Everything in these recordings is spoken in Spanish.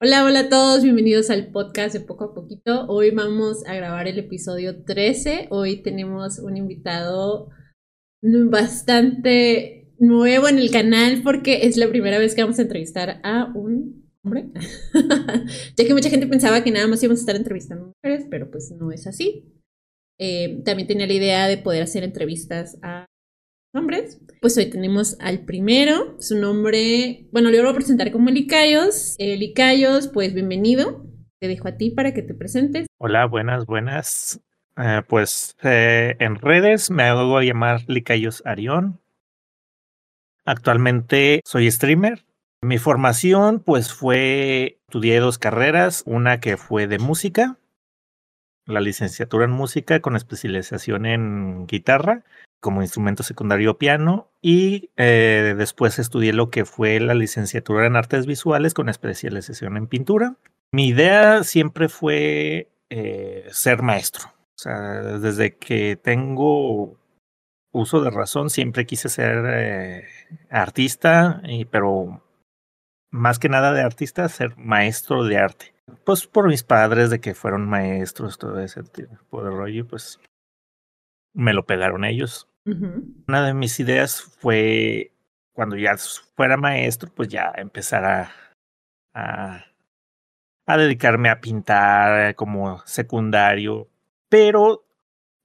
Hola, hola a todos, bienvenidos al podcast de Poco a Poquito. Hoy vamos a grabar el episodio 13. Hoy tenemos un invitado bastante nuevo en el canal porque es la primera vez que vamos a entrevistar a un hombre. ya que mucha gente pensaba que nada más íbamos a estar entrevistando mujeres, pero pues no es así. Eh, también tenía la idea de poder hacer entrevistas a hombres. Pues hoy tenemos al primero, su nombre, bueno, le voy a presentar como Licayos. Eh, Licayos, pues bienvenido. Te dejo a ti para que te presentes. Hola, buenas, buenas. Eh, pues eh, en redes me hago llamar Licayos Arión. Actualmente soy streamer. Mi formación pues fue, estudié dos carreras, una que fue de música, la licenciatura en música con especialización en guitarra como instrumento secundario piano y eh, después estudié lo que fue la licenciatura en artes visuales con especialización en pintura. Mi idea siempre fue eh, ser maestro. O sea, desde que tengo uso de razón, siempre quise ser eh, artista, y, pero más que nada de artista, ser maestro de arte. Pues por mis padres de que fueron maestros, todo ese tipo de rollo, pues me lo pegaron ellos. Una de mis ideas fue, cuando ya fuera maestro, pues ya empezar a, a, a dedicarme a pintar como secundario. Pero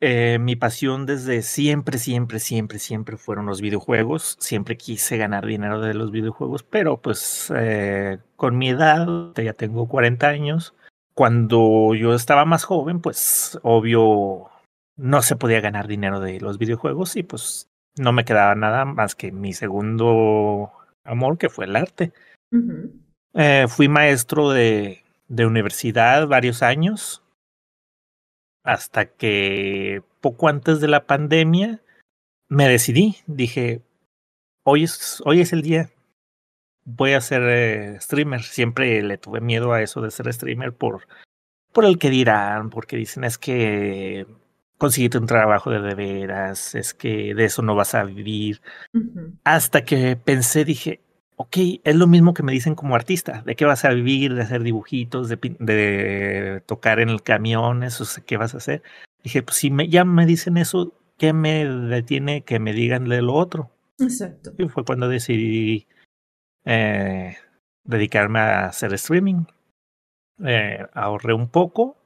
eh, mi pasión desde siempre, siempre, siempre, siempre fueron los videojuegos. Siempre quise ganar dinero de los videojuegos, pero pues eh, con mi edad, ya tengo 40 años, cuando yo estaba más joven, pues obvio no se podía ganar dinero de los videojuegos y pues no me quedaba nada más que mi segundo amor, que fue el arte. eh, fui maestro de, de universidad varios años, hasta que poco antes de la pandemia me decidí, dije, hoy es, hoy es el día, voy a ser eh, streamer. Siempre le tuve miedo a eso de ser streamer por, por el que dirán, porque dicen es que conseguirte un trabajo de de veras, es que de eso no vas a vivir. Hasta que pensé, dije, ok, es lo mismo que me dicen como artista, de qué vas a vivir, de hacer dibujitos, de, de tocar en el camión, eso, ¿qué vas a hacer? Dije, pues si me, ya me dicen eso, ¿qué me detiene que me digan de lo otro? Exacto. Y fue cuando decidí eh, dedicarme a hacer streaming. Eh, ahorré un poco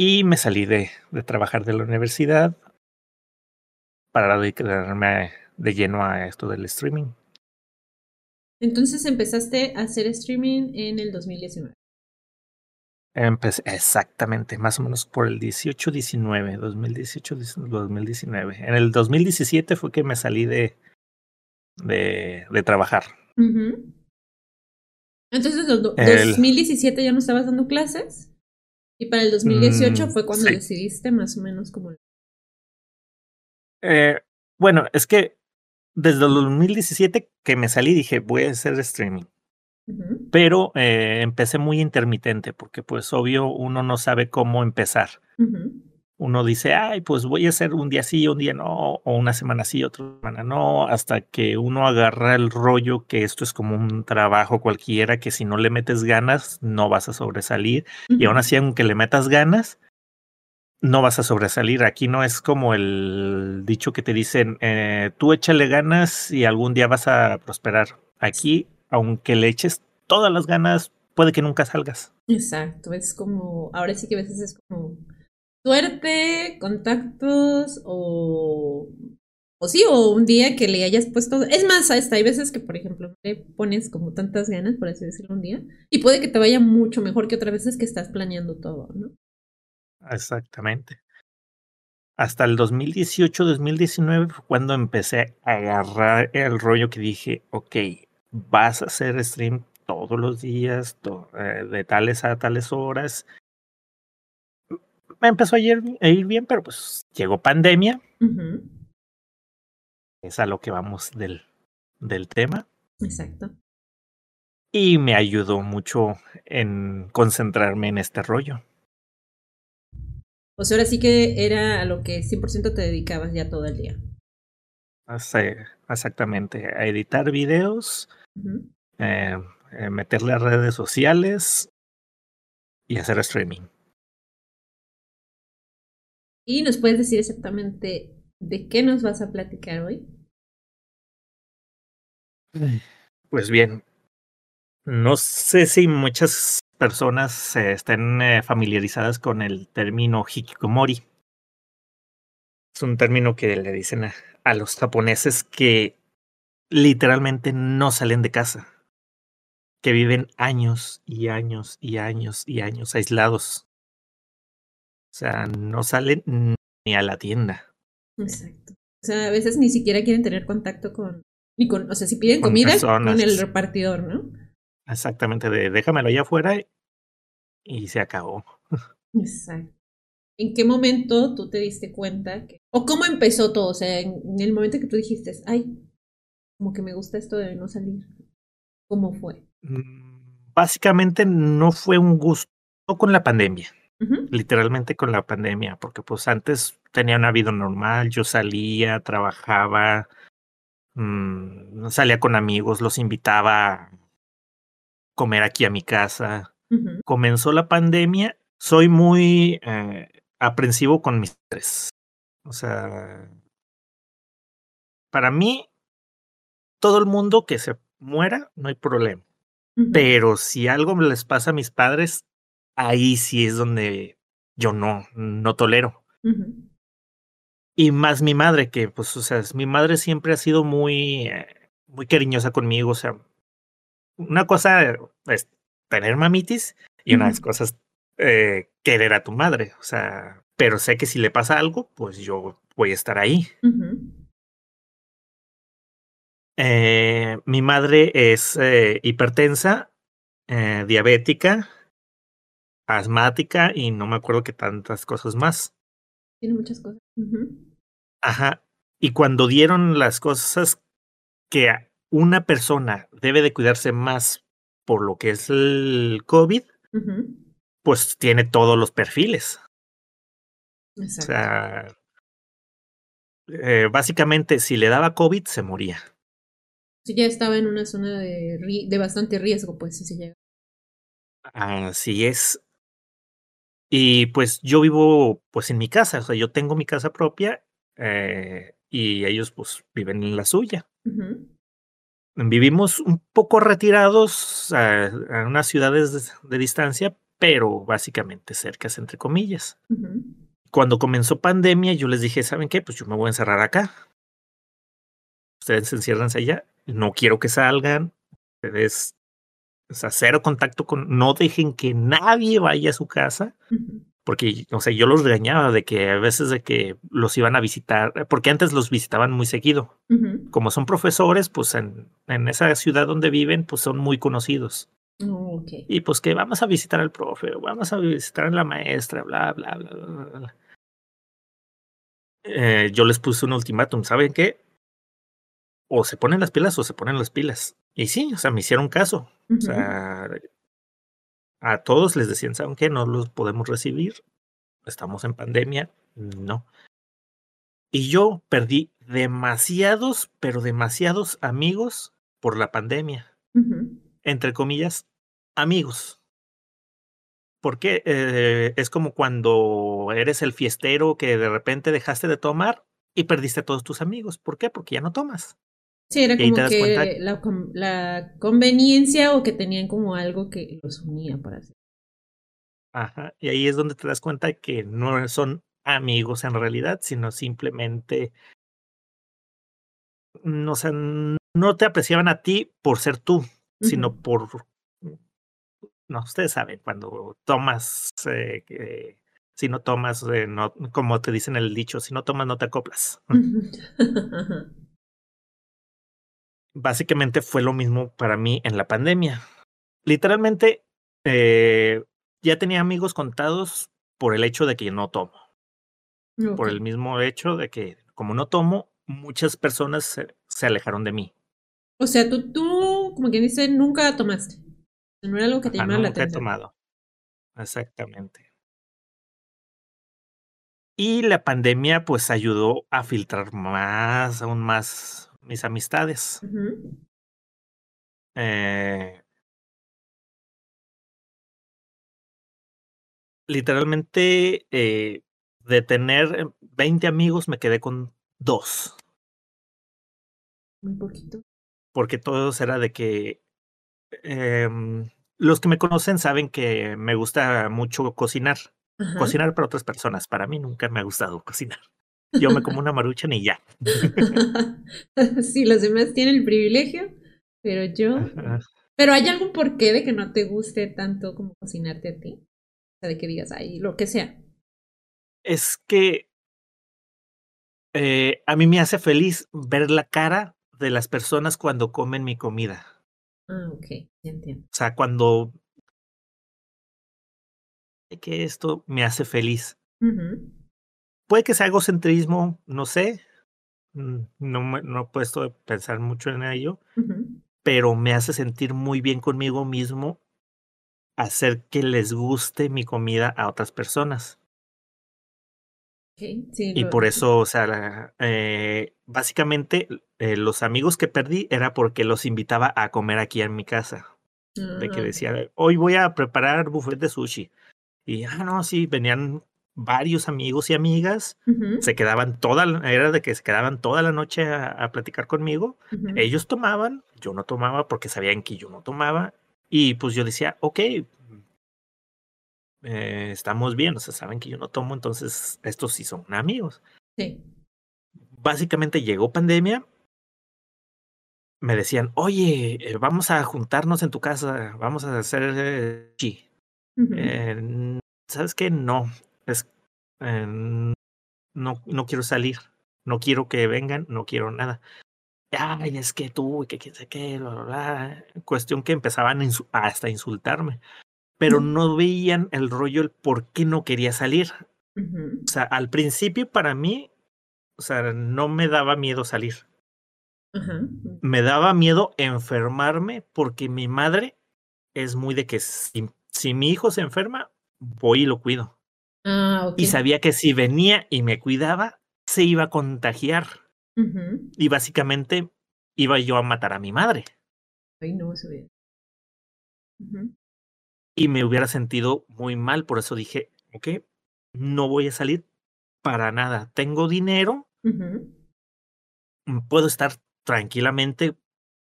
y me salí de, de trabajar de la universidad para dedicarme de lleno a esto del streaming. Entonces empezaste a hacer streaming en el 2019. Empecé, exactamente, más o menos por el 18-19, 2018-2019. En el 2017 fue que me salí de, de, de trabajar. Uh -huh. Entonces, ¿en el 2017 ya no estabas dando clases? Y para el 2018 mm, fue cuando sí. decidiste más o menos como... Eh, bueno, es que desde el 2017 que me salí dije voy a hacer streaming. Uh -huh. Pero eh, empecé muy intermitente porque pues obvio uno no sabe cómo empezar. Uh -huh. Uno dice, ay, pues voy a hacer un día sí, un día no, o una semana sí, otra semana no, hasta que uno agarra el rollo que esto es como un trabajo cualquiera, que si no le metes ganas, no vas a sobresalir. Uh -huh. Y aún así, aunque le metas ganas, no vas a sobresalir. Aquí no es como el dicho que te dicen, eh, tú échale ganas y algún día vas a prosperar. Aquí, aunque le eches todas las ganas, puede que nunca salgas. Exacto, es como, ahora sí que a veces es como suerte, contactos o, o sí, o un día que le hayas puesto. Es más, hasta hay veces que, por ejemplo, le pones como tantas ganas, por así decirlo, un día, y puede que te vaya mucho mejor que otras veces que estás planeando todo, ¿no? Exactamente. Hasta el 2018-2019 fue cuando empecé a agarrar el rollo que dije, ok, vas a hacer stream todos los días, eh, de tales a tales horas, me empezó a ir, a ir, bien, pero pues llegó pandemia. Uh -huh. Es a lo que vamos del, del tema. Exacto. Y me ayudó mucho en concentrarme en este rollo. O sea, ahora sí que era a lo que 100% te dedicabas ya todo el día. Sí, exactamente. A editar videos, uh -huh. eh, eh, meterle a redes sociales y hacer streaming. ¿Y nos puedes decir exactamente de qué nos vas a platicar hoy? Pues bien, no sé si muchas personas eh, estén eh, familiarizadas con el término hikikomori. Es un término que le dicen a, a los japoneses que literalmente no salen de casa, que viven años y años y años y años aislados. O sea, no salen ni a la tienda. Exacto. O sea, a veces ni siquiera quieren tener contacto con, ni con, o sea, si piden comida con el repartidor, ¿no? Exactamente, de déjamelo allá afuera y se acabó. Exacto. ¿En qué momento tú te diste cuenta que, o cómo empezó todo? O sea, en, el momento que tú dijiste, ay, como que me gusta esto de no salir. ¿Cómo fue? Mm, básicamente no fue un gusto con la pandemia. Literalmente con la pandemia, porque pues antes tenía una vida normal, yo salía, trabajaba, mmm, salía con amigos, los invitaba a comer aquí a mi casa. Comenzó la pandemia, soy muy eh, aprensivo con mis tres. O sea, para mí, todo el mundo que se muera, no hay problema. Pero si algo les pasa a mis padres, ahí sí es donde yo no, no tolero. Y más mi madre, que pues, o sea, mi madre siempre ha sido muy, eh, muy cariñosa conmigo. O sea, una cosa es tener mamitis y una de cosas eh, querer a tu madre. O sea, pero sé que si le pasa algo, pues yo voy a estar ahí. eh, mi madre es hipertensa, diabética, asmática y no me acuerdo que tantas cosas más. Tiene muchas cosas. Ajá. Y cuando dieron las cosas que una persona debe de cuidarse más por lo que es el COVID, pues tiene todos los perfiles. Exacto. O sea, eh, básicamente si le daba COVID se moría. Si ya estaba en una zona de, de bastante riesgo, pues si se llega. Así es. Y pues yo vivo pues en mi casa, o sea, yo tengo mi casa propia eh, y ellos pues viven en la suya. Vivimos un poco retirados a, a unas ciudades de, distancia, pero básicamente cercas, entre comillas. Cuando comenzó pandemia, yo les dije, ¿saben qué? Pues yo me voy a encerrar acá. Ustedes se encierran allá. No quiero que salgan. Ustedes o sea, cero contacto con, no dejen que nadie vaya a su casa, porque, o sea, yo los regañaba de que a veces de que los iban a visitar, porque antes los visitaban muy seguido. Como son profesores, pues en, en, esa ciudad donde viven, pues son muy conocidos. Oh, y pues que vamos a visitar al profe, vamos a visitar a la maestra, bla, bla, bla, bla. Eh, yo les puse un ultimátum, ¿saben qué? O se ponen las pilas o se ponen las pilas. Y sí, o sea, me hicieron caso. O sea, a todos les decían, ¿saben qué? No los podemos recibir. Estamos en pandemia. No. Y yo perdí demasiados, pero demasiados amigos por la pandemia. Entre comillas, amigos. Porque eh, es como cuando eres el fiestero que de repente dejaste de tomar y perdiste a todos tus amigos. ¿Por qué? Porque ya no tomas. Sí, era como que la, la, conveniencia o que tenían como algo que los unía para hacer. Ajá, y ahí es donde te das cuenta que no son amigos en realidad, sino simplemente no, no te apreciaban a ti por ser tú, sino por no, ustedes saben, cuando tomas, eh, si no tomas, eh, no, como te dicen el dicho, si no tomas, no te acoplas. básicamente fue lo mismo para mí en la pandemia. Literalmente, eh, ya tenía amigos contados por el hecho de que no tomo. Por el mismo hecho de que, como no tomo, muchas personas se, alejaron de mí. O sea, tú, tú, como quien dice, nunca tomaste. No era algo que te llamara la atención. Nunca he tomado. Exactamente. Y la pandemia, pues, ayudó a filtrar más, aún más mis amistades. Eh, literalmente, eh, de tener em, 20 amigos, me quedé con dos. Muy poquito. Porque todo era de que... Em, los que me conocen saben que me gusta mucho cocinar. Cocinar para otras personas. Para mí nunca me ha gustado cocinar. Yo me como una maruchan y ya. sí, los demás tienen el privilegio, pero yo. Ajá. ¿Pero hay algún porqué de que no te guste tanto como cocinarte a ti? O sea, de que digas, ay, lo que sea. Es que eh, a mí me hace feliz ver la cara de las personas cuando comen mi comida. Ah, ok, ya entiendo. O sea, cuando que esto me hace feliz. Puede que sea egocentrismo, no sé. mm, No, me- no he puesto a pensar mucho en ello, pero me hace sentir muy bien conmigo mismo hacer que les guste mi comida a otras personas. Sí, Y lo- por eso, o sea, la- eh, básicamente eh, los amigos que perdí era porque los invitaba a comer aquí en mi casa. De que Ah, decía, hoy voy a preparar buffet de sushi. Y, ah, no, sí, venían varios amigos y amigas, se quedaban toda, la- era de que se quedaban toda la noche a, a platicar conmigo. Ellos tomaban, yo no tomaba porque sabían que yo no tomaba. Y pues yo decía, ok, eh, estamos bien, o sea, saben que yo no tomo, entonces estos sí son amigos. Sí. básicamente llegó pandemia, me decían, oye, eh, vamos a juntarnos en tu casa, vamos a hacer eh, chi. Eh, ¿Sabes qué? No, es, eh, no, no quiero salir, no quiero que vengan, no quiero nada. Ay, es que tú, y que quién sé qué, bla, bla, bla. Cuestión que empezaban a hasta insultarme, pero no veían el rollo, el por qué no quería salir. O sea, al principio para mí, o sea, no me daba miedo salir. Me daba miedo enfermarme porque mi madre es muy de que si, si mi hijo se enferma, voy y lo cuido. Ah. Y sabía que si venía y me cuidaba, se iba a contagiar. Y básicamente iba yo a matar a mi madre. Ay, no. Ujú. Y me hubiera sentido muy mal. Por eso dije, ok, no voy a salir para nada. Tengo dinero, mm, puedo estar tranquilamente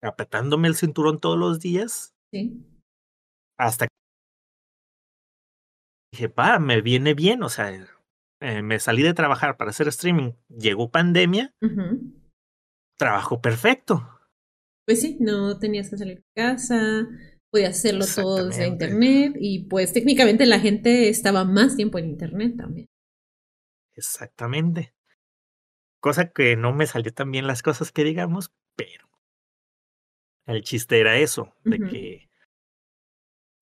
apretándome el cinturón todos los días Sí. hasta que dije, pa, me viene bien, o sea, eh, me salí de trabajar para hacer streaming, llegó pandemia, Ujú. trabajo perfecto. Pues sí, no tenías que salir de casa, podías hacerlo todo desde internet y pues técnicamente la gente estaba más tiempo en internet también. Exactamente. Cosa que no me salió tan bien las cosas que digamos, pero el chiste era eso, de que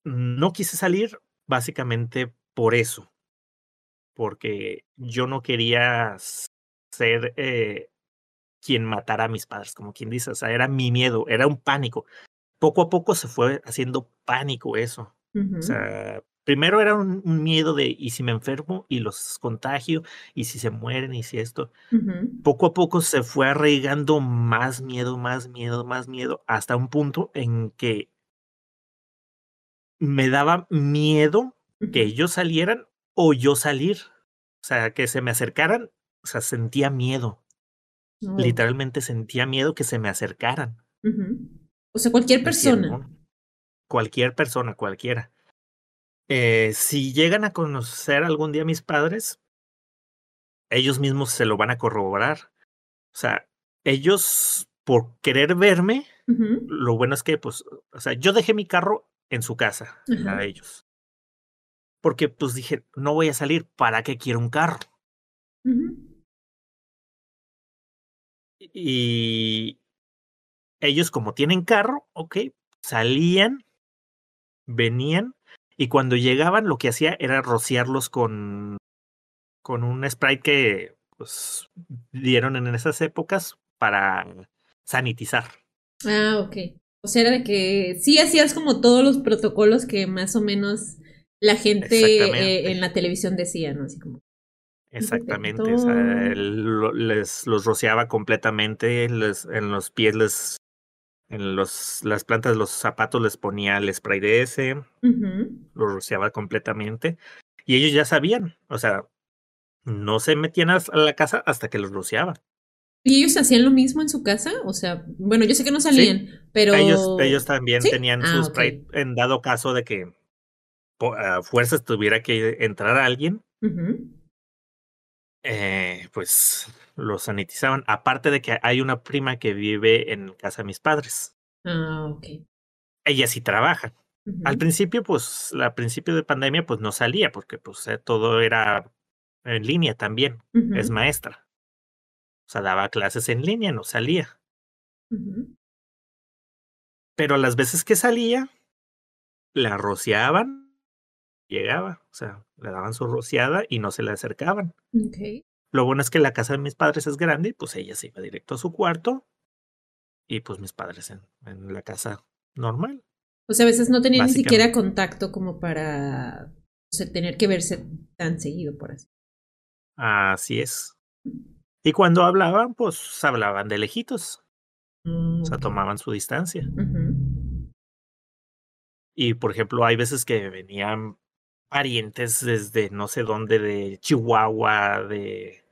no quise salir básicamente por eso, porque yo no quería ser eh, quien matara a mis padres, como quien dice, o sea, era mi miedo, era un pánico. Poco a poco se fue haciendo pánico eso. O sea, primero era un, un miedo de, ¿y si me enfermo y los contagio? ¿Y si se mueren? ¿Y si esto? Poco a poco se fue arraigando más miedo, más miedo, más miedo, hasta un punto en que me daba miedo que ellos salieran o yo salir. O sea, que se me acercaran, o sea, sentía miedo. Oh. Literalmente sentía miedo que se me acercaran. O sea, cualquier ¿me persona. Cualquier persona, cualquiera. Eh, si llegan a conocer algún día a mis padres, ellos mismos se lo van a corroborar. O sea, ellos, por querer verme, lo bueno es que, pues, o sea, yo dejé mi carro en su casa, a ellos. Porque, pues, dije, no voy a salir, ¿para qué quiero un carro? Y ellos, como tienen carro, ok, salían, venían, y cuando llegaban, lo que hacía era rociarlos con, con un spray que, pues, dieron en esas épocas para sanitizar. Ah, ok. O sea, era de que sí hacías como todos los protocolos que más o menos la gente eh, en la televisión decía, ¿no? Así como. Exactamente, o sea, les los rociaba completamente, les, en los pies les, en los, las plantas de los zapatos les ponía el spray de ese, Ujú. lo rociaba completamente. Y ellos ya sabían, o sea, no se metían a la casa hasta que los rociaban. ¿Y ellos hacían lo mismo en su casa? O sea, bueno, yo sé que no salían, pero... Ellos, ellos también tenían su ah, spray en dado caso de que a fuerzas tuviera que entrar a alguien. eh, pues lo sanitizaban. Aparte de que hay una prima que vive en casa de mis padres. Ah, ok. Ella sí trabaja. Al principio, pues, al principio de pandemia, pues no salía porque pues eh, todo era en línea también. Es maestra. O sea, daba clases en línea, no salía. Pero las veces que salía, la rociaban, llegaba, o sea, le daban su rociada y no se le acercaban. Lo bueno es que la casa de mis padres es grande, pues ella se iba directo a su cuarto y pues mis padres en, en la casa normal. O sea, a veces no tenían ni siquiera contacto como para tener que verse tan seguido, por así. Así es. Y cuando hablaban, pues hablaban de lejitos. o sea, mm, tomaban su distancia. Y por ejemplo, hay veces que venían parientes desde no sé dónde, de Chihuahua, de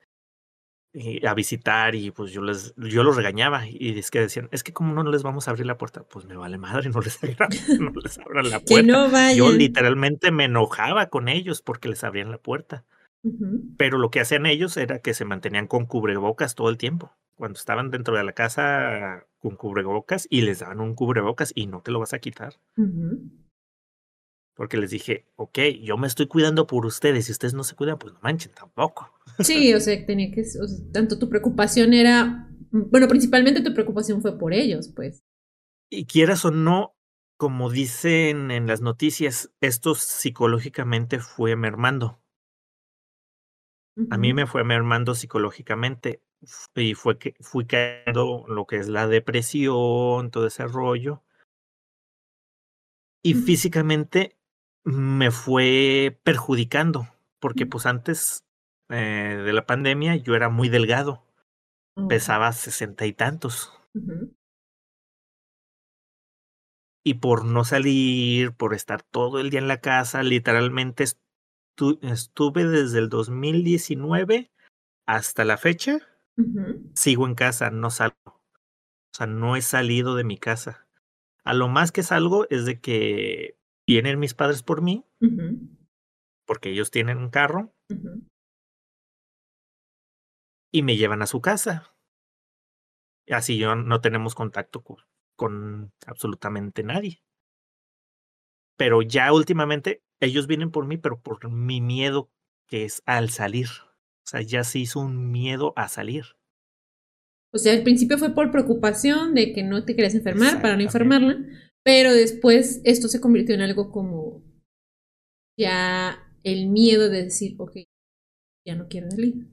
a visitar y pues yo les yo los regañaba y es que decían es que como no les vamos a abrir la puerta pues me vale madre no les abran, no les abran la puerta. yo literalmente me enojaba con ellos porque les abrían la puerta. Pero lo que hacían ellos era que se mantenían con cubrebocas todo el tiempo. Cuando estaban dentro de la casa con cubrebocas y les daban un cubrebocas y no te lo vas a quitar porque les dije, ok, yo me estoy cuidando por ustedes, si ustedes no se cuidan, pues no manchen tampoco. Sí, o sea, tenía que, tanto tu preocupación era, bueno, principalmente tu preocupación fue por ellos, pues. Y quieras o no, como dicen en las noticias, esto psicológicamente fue mermando. A mí me fue mermando psicológicamente y fue que fui cayendo lo que es la depresión, todo ese rollo. Y físicamente me fue perjudicando, porque pues antes eh, de la pandemia yo era muy delgado, pesaba sesenta y tantos. Y por no salir, por estar todo el día en la casa, literalmente estuve desde el 2019 hasta la fecha, sigo en casa, no salgo. O sea, no he salido de mi casa. A lo más que salgo es de que vienen mis padres por mí, porque ellos tienen un carro, y me llevan a su casa. Así yo no tenemos contacto con, absolutamente nadie. Pero ya últimamente ellos vienen por mí, pero por mi miedo que es al salir. O sea, ya se hizo un miedo a salir. O sea, al principio fue por preocupación de que no te querías enfermar para no enfermarla, pero después esto se convirtió en algo como ya el miedo de decir, ok, ya no quiero salir.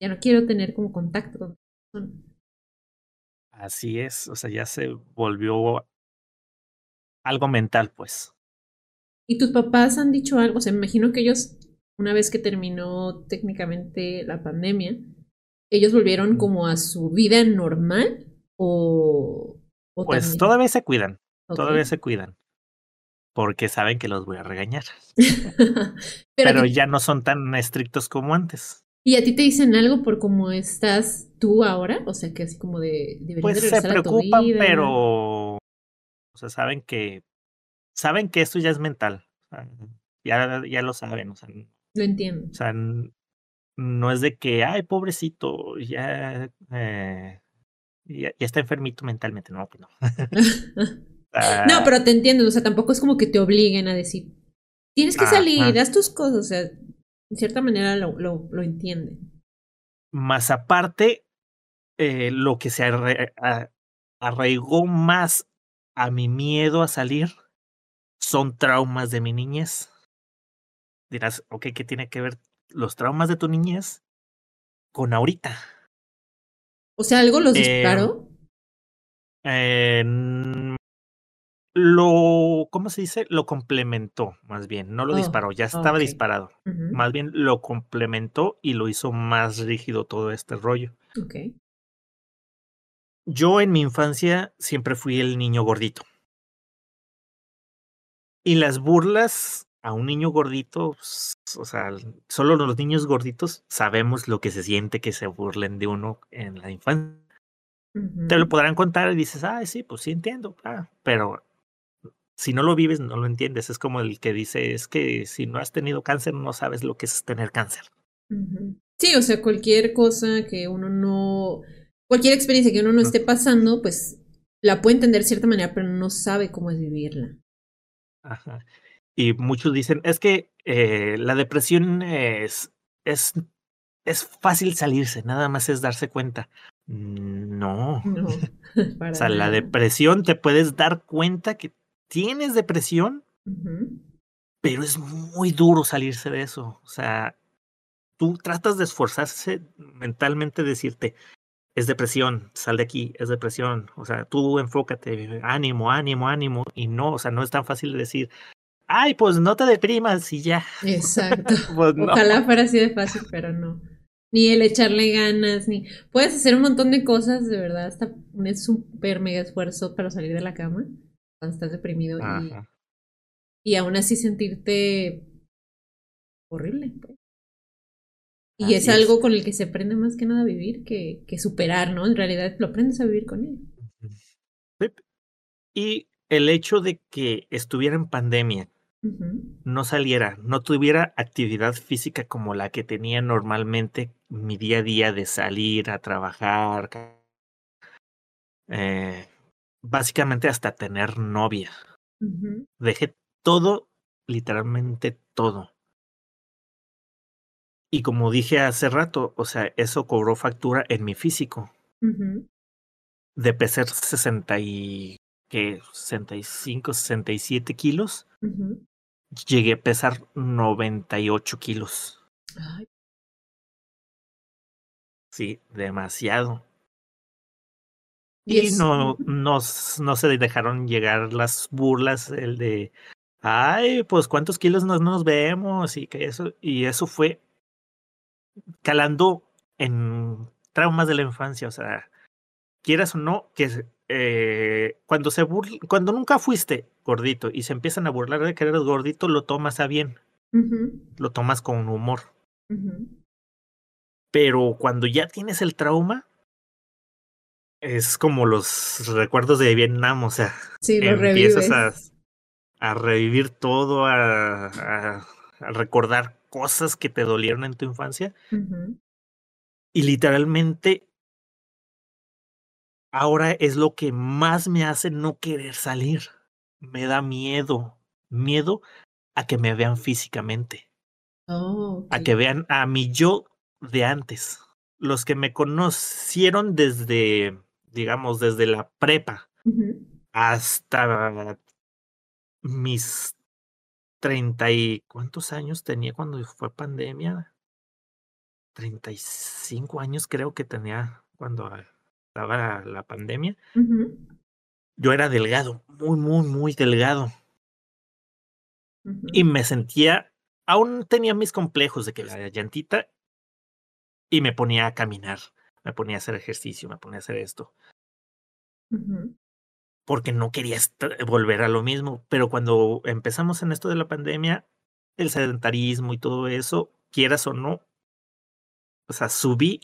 Ya no quiero tener como contacto con personas. Así es, o sea, ya se volvió algo mental, pues. ¿Y tus papás han dicho algo? O sea, me imagino que ellos, una vez que terminó técnicamente la pandemia, ellos volvieron como a su vida normal o pues todavía se cuidan, todavía se cuidan, porque saben que los voy a regañar. Pero, ya no son tan estrictos como antes. ¿Y a ti te dicen algo por cómo estás tú ahora? O sea, que así como de... Pues se preocupan, pero... O sea, saben que... Saben que esto ya es mental. ya, ya lo saben, o sea... Lo entiendo. O sea, no es de que, ay, pobrecito, ya... Eh, ya, está enfermito mentalmente, no, pues no. no, pero te entiendo, o sea, tampoco es como que te obliguen a decir, tienes que salir, haz tus cosas, o sea, en cierta manera lo, lo, lo entienden. Más aparte, eh, lo que se arraigó más a mi miedo a salir son traumas de mi niñez. Dirás, ok, ¿qué tiene que ver los traumas de tu niñez con ahorita? O sea, algo los disparó. Eh, lo, ¿cómo se dice? Lo complementó, más bien. No lo oh, disparó, ya estaba disparado. Más bien lo complementó y lo hizo más rígido todo este rollo. Okay. Yo en mi infancia siempre fui el niño gordito. Y las burlas a un niño gordito, pues, o sea, solo los niños gorditos sabemos lo que se siente que se burlen de uno en la infancia. Te lo podrán contar y dices, ah, sí, pues sí entiendo, ah, pero si no lo vives, no lo entiendes. Es como el que dice, es que si no has tenido cáncer, no sabes lo que es tener cáncer. Sí, o sea, cualquier cosa que uno no, cualquier experiencia que uno no esté pasando, pues la puede entender de cierta manera, pero no sabe cómo es vivirla. Ajá. Y muchos dicen, es que eh, la depresión es, es, es fácil salirse, nada más es darse cuenta. No. no o sea, la depresión te puedes dar cuenta que tienes depresión, pero es muy duro salirse de eso. O sea, tú tratas de esforzarse mentalmente, decirte, es depresión, sal de aquí, es depresión. O sea, tú enfócate, ánimo, ánimo, ánimo. Y no, o sea, no es tan fácil de decir, ay, pues no te deprimas y ya. Exacto. Pues Ojalá fuera así de fácil, pero no ni el echarle ganas, ni puedes hacer un montón de cosas, de verdad, hasta un súper mega esfuerzo para salir de la cama cuando estás deprimido y, y, aún así sentirte horrible. Pues. Y es algo con el que se aprende más que nada a vivir que, que superar, ¿no? En realidad lo aprendes a vivir con él. Y el hecho de que estuviera en pandemia, no saliera, no tuviera actividad física como la que tenía normalmente mi día a día de salir a trabajar, eh, básicamente hasta tener novia. Dejé todo, literalmente todo. Y como dije hace rato, o sea, eso cobró factura en mi físico. De pesar 60 y, ¿qué? 65, 67 kilos llegué a pesar 98 kilos. Sí, demasiado. Y, no, no, no se dejaron llegar las burlas, el de, ay, pues cuántos kilos nos, nos vemos y que eso, y eso fue calando en traumas de la infancia, o sea, quieras o no, que eh, cuando se cuando nunca fuiste gordito y se empiezan a burlar de que eres gordito, lo tomas a bien. Lo tomas con humor. Pero cuando ya tienes el trauma, es como los recuerdos de Vietnam, o sea, empiezas a, a, revivir todo, a, a, recordar cosas que te dolieron en tu infancia. Y literalmente ahora es lo que más me hace no querer salir. Me da miedo, miedo a que me vean físicamente. Oh, A que vean a mi yo de antes. Los que me conocieron desde, digamos, desde la prepa hasta mis treinta y cuántos años tenía cuando fue pandemia. Treinta y cinco años creo que tenía cuando estaba la pandemia, yo era delgado, muy, muy, muy delgado. Y me sentía, aún tenía mis complejos de que la llantita y me ponía a caminar, me ponía a hacer ejercicio, me ponía a hacer esto. Porque no quería volver a lo mismo. Pero cuando empezamos en esto de la pandemia, el sedentarismo y todo eso, quieras o no, o sea, subí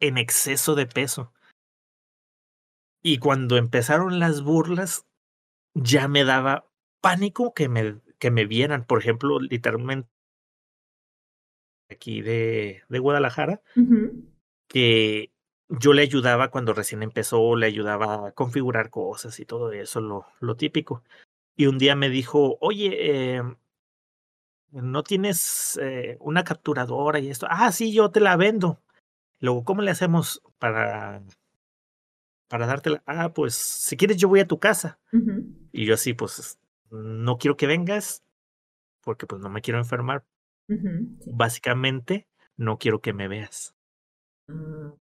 en exceso de peso. Y cuando empezaron las burlas, ya me daba pánico que me, que me vieran. Por ejemplo, literalmente aquí de, de Guadalajara, que yo le ayudaba cuando recién empezó, le ayudaba a configurar cosas y todo eso, lo, lo típico. Y un día me dijo, oye, eh, ¿no tienes eh, una capturadora y esto? Ah, sí, yo te la vendo. Luego, ¿cómo le hacemos para para dártela. Ah, pues si quieres yo voy a tu casa. Y yo así, pues no quiero que vengas porque pues no me quiero enfermar. Básicamente, no quiero que me veas. Ah.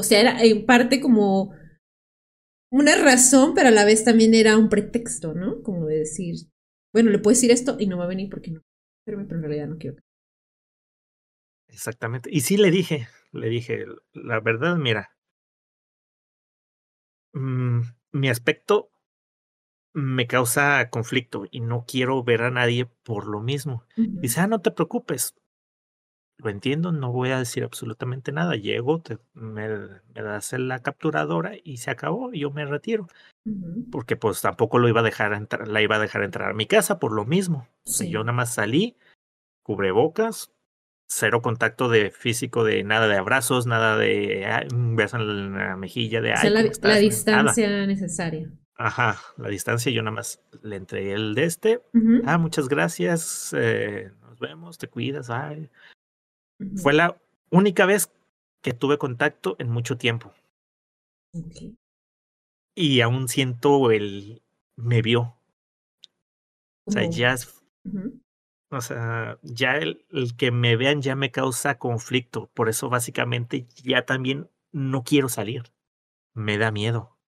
O sea, era en parte como una razón, pero a la vez también era un pretexto, ¿no? Como de decir, bueno, le puedo decir esto y no va a venir porque no. Pero en realidad no quiero. Exactamente. Y sí le dije, le dije, la verdad, mira, Mm, mi aspecto me causa conflicto y no quiero ver a nadie por lo mismo. Ujú, Dice, ah, no te preocupes, lo entiendo, no voy a decir absolutamente nada. Llego, te, me, me das la capturadora y se acabó, yo me retiro. Porque pues tampoco lo iba a dejar entrar, la iba a dejar entrar a mi casa por lo mismo. Sí. Yo nada más salí, cubrebocas, cero contacto de físico, de nada de abrazos, nada de "Ay, un beso en la mejilla, de O ay, sea, la, ¿cómo la estás?", nada. distancia necesaria. Ajá, la distancia, yo nada más le entregué el de este. Ah, muchas gracias, eh, nos vemos, te cuidas. Ay. Fue la única vez que tuve contacto en mucho tiempo. Ok. Y aún siento el me vio. O sea, Como- ya es ujú, O sea, ya el, el que me vean ya me causa conflicto. Por eso básicamente ya también no quiero salir. Me da miedo.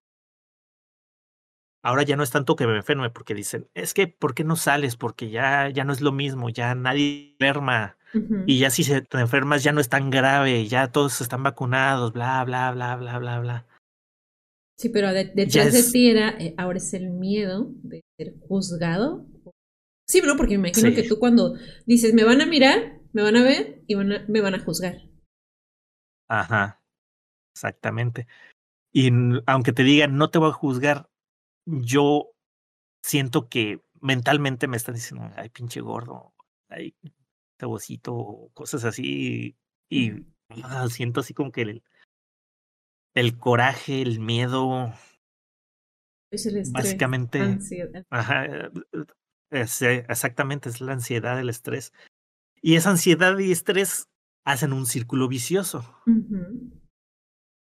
Ahora ya no es tanto que me enferme porque dicen, es que, ¿por qué no sales? Porque ya, ya no es lo mismo, ya nadie enferma. Y ya si se te enfermas ya no es tan grave, ya todos están vacunados, bla, bla, bla, bla, bla, bla. Sí, pero detrás de ti era, eh, ahora es el miedo de ser juzgado. Sí, ¿no? Porque me imagino Sí. que tú cuando dices, me van a mirar, me van a ver y van a- me van a juzgar. Ajá, exactamente. Y aunque te digan, no te voy a juzgar, yo siento que mentalmente me están diciendo, ay, pinche gordo, ay, cebocito, o cosas así. Y ah, siento así como que el, el coraje, el miedo, Es el estrés, básicamente, ansiedad. ajá, es, eh, exactamente, es la ansiedad, el estrés. Y esa ansiedad y estrés hacen un círculo vicioso.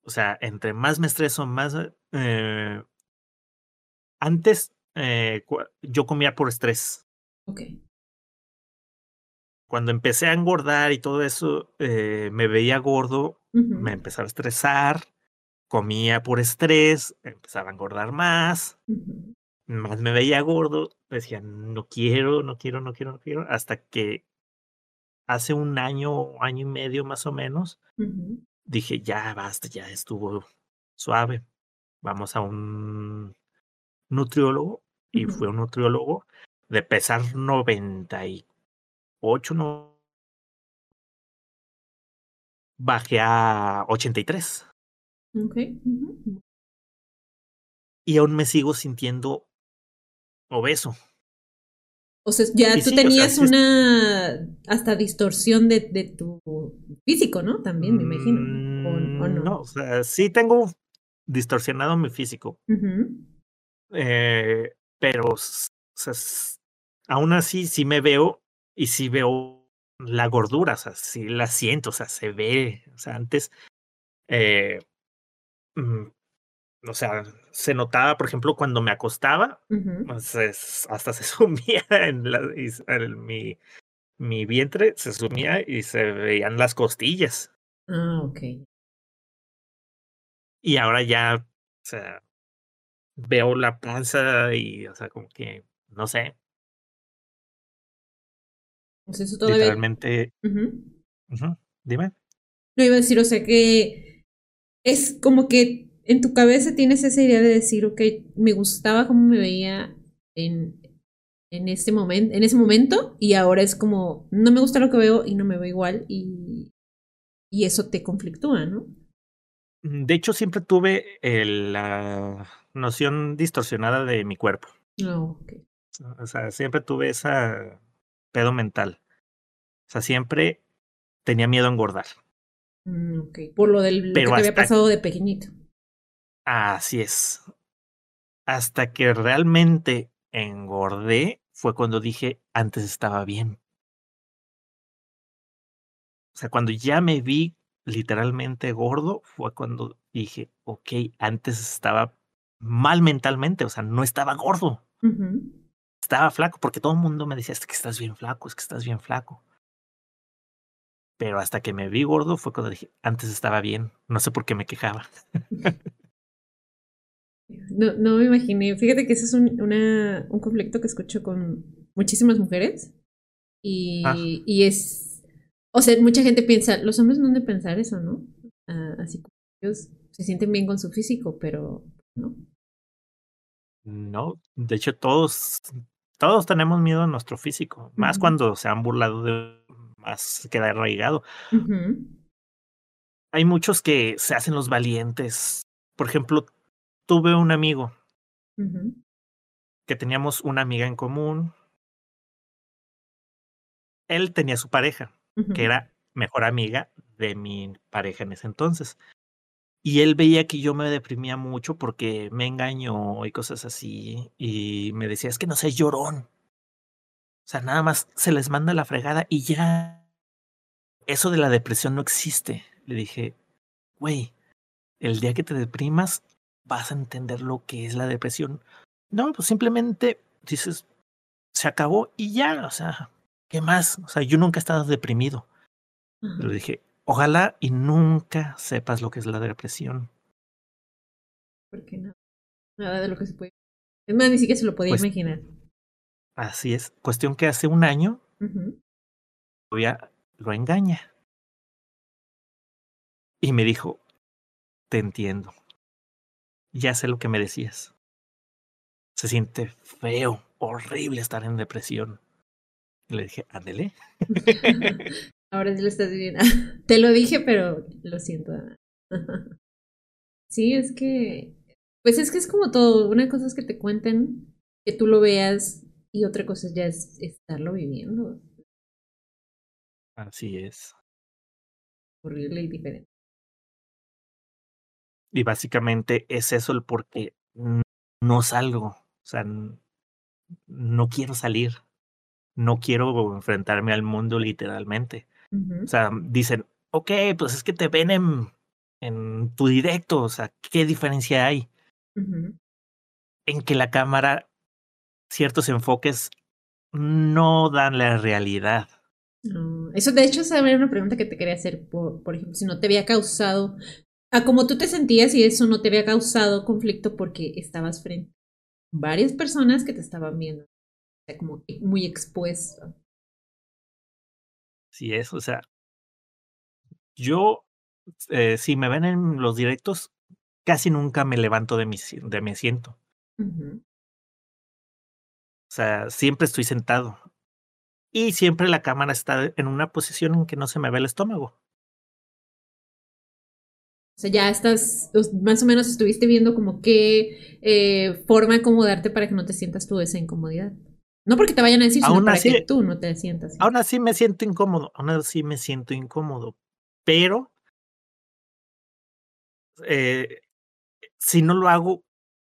O sea, entre más me estreso, más... eh, antes eh, yo comía por estrés. Ok. Cuando empecé a engordar y todo eso, eh, me veía gordo, me empezaba a estresar, comía por estrés, empezaba a engordar más. Más me veía gordo, decía, no quiero, no quiero, no quiero, no quiero, hasta que hace un año, año y medio más o menos, dije, ya basta, ya estuvo suave, vamos a un nutriólogo, y fue un nutriólogo de pesar 98, no, bajé a 83 Ok. Ujú. y aún me sigo sintiendo obeso. O sea, ya Y tú sí, o sea, tenías una hasta distorsión de, de tu físico, ¿no? También me imagino. ¿O, o Mm, no? No, o sea, sí tengo distorsionado mi físico, eh, pero o sea, aún así sí me veo y sí veo la gordura, o sea, sí la siento, o sea, se ve, o sea, antes, eh, mm, o sea, se notaba, por ejemplo, cuando me acostaba, pues, es- hasta se sumía en, la, mi, mi vientre, se sumía y se veían las costillas. Ah, ok. Y ahora ya, o sea, veo la panza y, o sea, como que, no sé, Pues eso todavía. literalmente, ujú, dime. No iba a decir, o sea que es como que en tu cabeza tienes esa idea de decir, ok, me gustaba cómo me veía en, en este momento, en ese momento, y ahora es como, no me gusta lo que veo y no me veo igual, y, y eso te conflictúa, ¿no? Mm, De hecho, siempre tuve el- la noción distorsionada de mi cuerpo. No, ok. O sea, siempre tuve esa pedo mental. O sea, siempre tenía miedo a engordar. Mm, ok. Por lo del lo que te había pasado de pequeñito. Así es. Hasta que realmente engordé fue cuando dije, antes estaba bien. O sea, cuando ya me vi literalmente gordo, fue cuando dije, ok, antes estaba mal mentalmente, o sea, no estaba gordo, estaba flaco, porque todo el mundo me decía, es que estás bien flaco, es que estás bien flaco. Pero hasta que me vi gordo fue cuando dije, antes estaba bien, no sé por qué me quejaba. No, no me imaginé. Fíjate que ese es un, una, un conflicto que escucho con muchísimas mujeres. Y, Ah. y es. O sea, mucha gente piensa, los hombres no han de pensar eso, ¿no? Ah, así como ellos se sienten bien con su físico, pero no. No, de hecho todos, todos tenemos miedo a nuestro físico, más cuando se han burlado de más queda arraigado. Hay muchos que se hacen los valientes. Por ejemplo, tuve un amigo que teníamos una amiga en común. Él tenía su pareja, que era mejor amiga de mi pareja en ese entonces. Y él veía que yo me deprimía mucho porque me engañó y cosas así. Y me decía, es que no seas llorón. O sea, nada más se les manda la fregada y ya. Eso de la depresión no existe. Le dije, güey, el día que te deprimas vas a entender lo que es la depresión. No, pues simplemente dices, se acabó y ya. O sea, ¿qué más? O sea, yo nunca he estado deprimido. Ajá. Le dije, ojalá y nunca sepas lo que es la depresión. Porque no. Nada de lo que se puede. Es más, ni siquiera se lo podía Pues- imaginar. Así es. Cuestión que hace un año todavía lo engaña. Y me dijo, te entiendo. Ya sé lo que me decías. Se siente feo, horrible estar en depresión. Y le dije, ándele. Ahora sí lo estás viviendo. Te lo dije, pero lo siento. Sí, es que. Pues es que es como todo. Una cosa es que te cuenten, que tú lo veas, y otra cosa ya es estarlo viviendo. Así es. Horrible y diferente. Y básicamente es eso el por qué no salgo. O sea, no quiero salir. No quiero enfrentarme al mundo literalmente. O sea, dicen, ok, pues es que te ven en, en tu directo. O sea, ¿qué diferencia hay? En que la cámara, ciertos enfoques no dan la realidad. Eso de hecho es una pregunta que te quería hacer, por, por ejemplo, si no te había causado, a cómo tú te sentías y eso no te había causado conflicto porque estabas frente a varias personas que te estaban viendo, o sea, como muy expuesto. Si es, o sea, yo, eh, si me ven en los directos, casi nunca me levanto de mi, de mi asiento. O sea, siempre estoy sentado. Y siempre la cámara está en una posición en que no se me ve el estómago. O sea, ya estás, más o menos estuviste viendo como qué eh, forma acomodarte para que no te sientas tú esa incomodidad. No porque te vayan a decir, sino Aún para así- que tú no te sientas. Aún así me siento incómodo, aún así me siento incómodo. Pero eh, si no lo hago,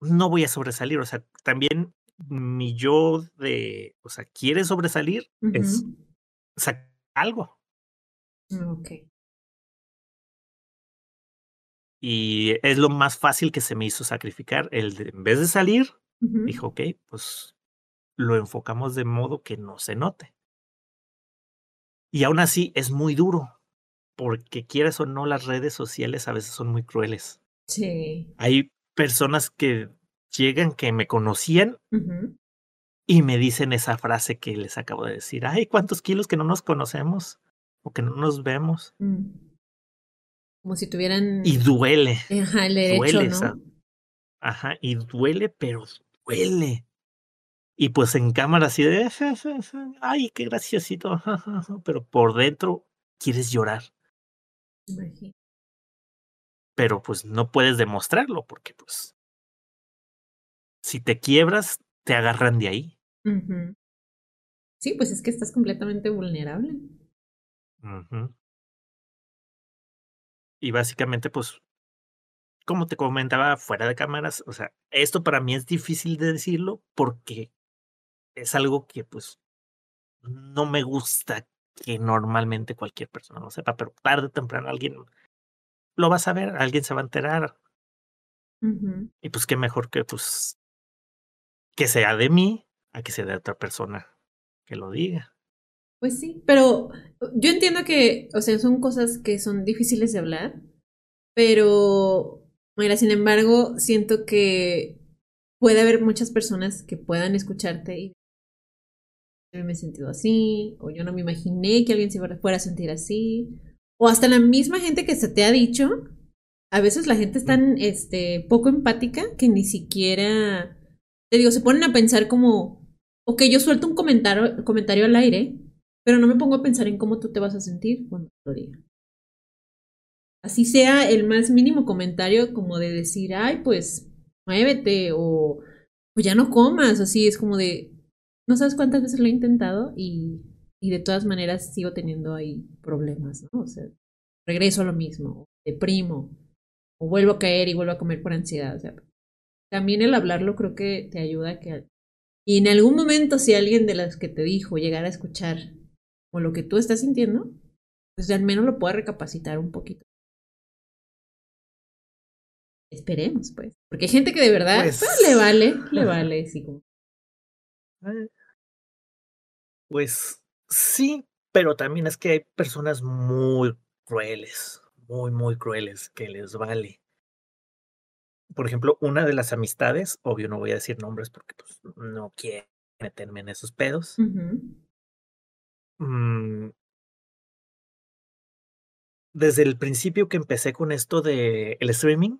no voy a sobresalir. O sea, también mi yo de, o sea, quiere sobresalir, es sacar algo. Ok. Y es lo más fácil que se me hizo sacrificar. El de, en vez de salir, dijo, ok, pues lo enfocamos de modo que no se note. Y aún así es muy duro, porque quieras o no, las redes sociales a veces son muy crueles. Sí. Hay personas que llegan que me conocían y me dicen esa frase que les acabo de decir. Ay, ¿cuántos kilos que no nos conocemos o que no nos vemos? Mm. Como si tuvieran Y duele, ajá, el derecho, duele ¿no? esa- ajá, y duele, pero duele. Y pues en cámara así de, ay, qué graciosito, pero por dentro quieres llorar, pero pues no puedes demostrarlo porque pues si te quiebras, te agarran de ahí. Sí, pues es que estás completamente vulnerable. Ujú. Y básicamente, pues, como te comentaba fuera de cámaras, o sea, esto para mí es difícil de decirlo porque es algo que pues no me gusta que normalmente cualquier persona lo sepa, pero tarde o temprano alguien lo va a saber, alguien se va a enterar. Y pues qué mejor que pues que sea de mí a que sea de otra persona que lo diga. Pues sí, pero yo entiendo que, o sea, son cosas que son difíciles de hablar, pero, mira, sin embargo, siento que puede haber muchas personas que puedan escucharte y yo me he sentido así, o yo no me imaginé que alguien se fuera a sentir así, o hasta la misma gente que se te ha dicho, a veces la gente es tan este, poco empática que ni siquiera te digo, se ponen a pensar como, ok, yo suelto un comentario, comentario al aire, pero no me pongo a pensar en cómo tú te vas a sentir cuando lo diga. Así sea el más mínimo comentario como de decir, ay, pues muévete o, o ya no comas, así es como de, no sabes cuántas veces lo he intentado y, y de todas maneras sigo teniendo ahí problemas, ¿no? O sea, regreso a lo mismo, deprimo, o vuelvo a caer y vuelvo a comer por ansiedad, también el hablarlo creo que te ayuda a que... Y en algún momento si alguien de las que te dijo llegara a escuchar o lo que tú estás sintiendo, pues al menos lo pueda recapacitar un poquito. Esperemos, pues. Porque hay gente que de verdad Pues- pues, le vale, le vale, sí, como. Pues sí, pero también es que hay personas muy crueles, muy, muy crueles, que les vale. Por ejemplo, una de las amistades, obvio no voy a decir nombres porque pues no quiero meterme en esos pedos. Ujú, Mm, Desde el principio que empecé con esto de el streaming,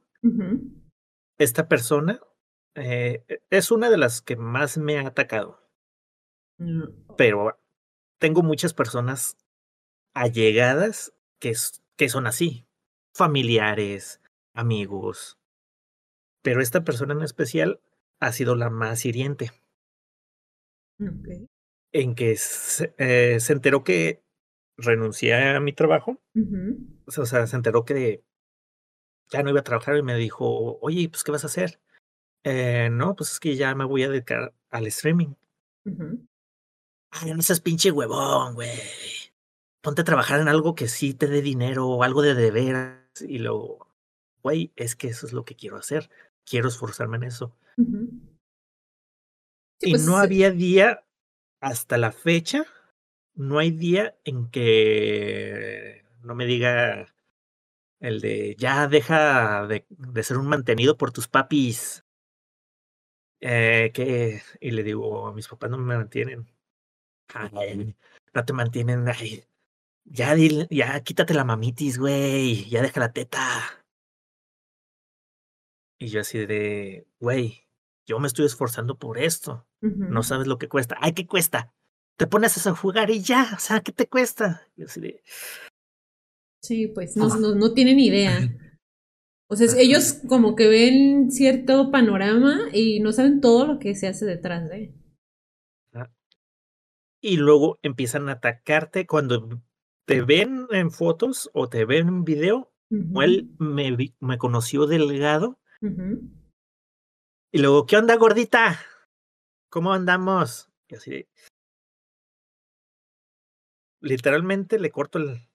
esta persona eh, es una de las que más me ha atacado. mm, pero tengo muchas personas allegadas que, que son así, familiares, amigos, pero esta persona en especial ha sido la más hiriente, ok, en que se, eh, se enteró que renuncié a mi trabajo, o sea, o sea, se enteró que ya no iba a trabajar y me dijo, oye, pues, ¿qué vas a hacer? "Eh, no, pues es que ya me voy a dedicar al streaming. Ay, no seas pinche huevón, güey. Ponte a trabajar en algo que sí te dé dinero o algo de deber. Y luego, güey, es que eso es lo que quiero hacer. Quiero esforzarme en eso. Sí, y pues, no había día hasta la fecha, no hay día en que no me diga el de ya deja de, de ser un mantenido por tus papis. Eh, que, y le digo, a mis papás no me mantienen. Ay, no te mantienen. Ay, Ya, dile, ya quítate la mamitis, güey. Ya deja la teta. Y yo así de, güey, yo me estoy esforzando por esto. No sabes lo que cuesta. Ay, ¿qué cuesta? Te pones a jugar y ya. O sea, ¿qué te cuesta? Y yo así de, Sí, pues no, no, no tienen idea. O sea, ellos como que ven cierto panorama y no saben todo lo que se hace detrás de. Y luego empiezan a atacarte cuando te ven en fotos o te ven en video. O él me, me conoció delgado. ujú. Y luego, ¿qué onda, gordita? ¿Cómo andamos? Y así literalmente le corto el-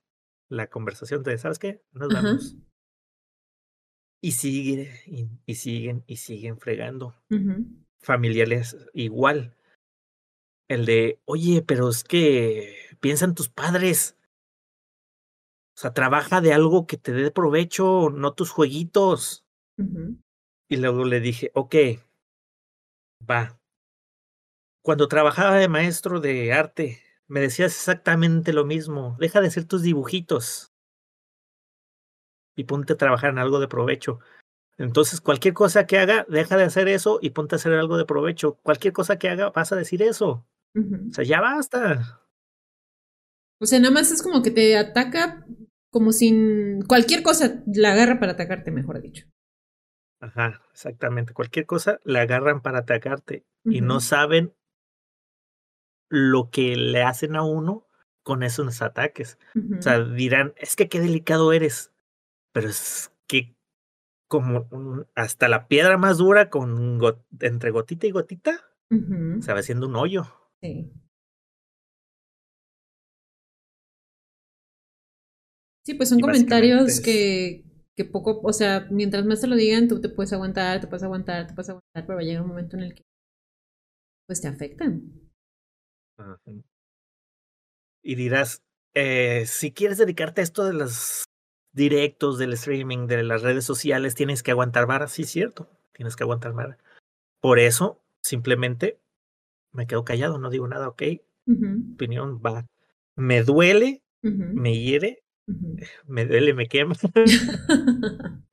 la conversación de, ¿sabes qué? Nos vamos. Y sigue, y, y siguen, y siguen fregando. Ujú, Familiares igual. El de, oye, pero es que piensan tus padres. O sea, trabaja de algo que te dé provecho, no tus jueguitos. Y luego le dije, ok, va. Cuando trabajaba de maestro de arte, me decías exactamente lo mismo. Deja de hacer tus dibujitos y ponte a trabajar en algo de provecho. Entonces, cualquier cosa que haga, deja de hacer eso y ponte a hacer algo de provecho. Cualquier cosa que haga, vas a decir eso. O sea, ya basta. O sea, nada más es como que te ataca como sin cualquier cosa la agarra para atacarte, mejor dicho. Ajá, exactamente. Cualquier cosa la agarran para atacarte y no saben lo que le hacen a uno con esos ataques. O sea, dirán, es que qué delicado eres. Pero es que como un- hasta la piedra más dura con entre gotita y gotita Ujú. se va haciendo un hoyo. Sí. Sí, pues son comentarios que, que poco, o sea, mientras más te lo digan, tú te puedes aguantar, te puedes aguantar, te puedes aguantar, pero va a llegar un momento en el que pues te afectan. Ajá. Y dirás, eh, si quieres dedicarte a esto de los directos, del streaming, de las redes sociales, tienes que aguantar vara. Sí, cierto, tienes que aguantar vara. Por eso, simplemente me quedo callado, no digo nada, ok, opinión va. Me duele, me hiere. me duele, me quema,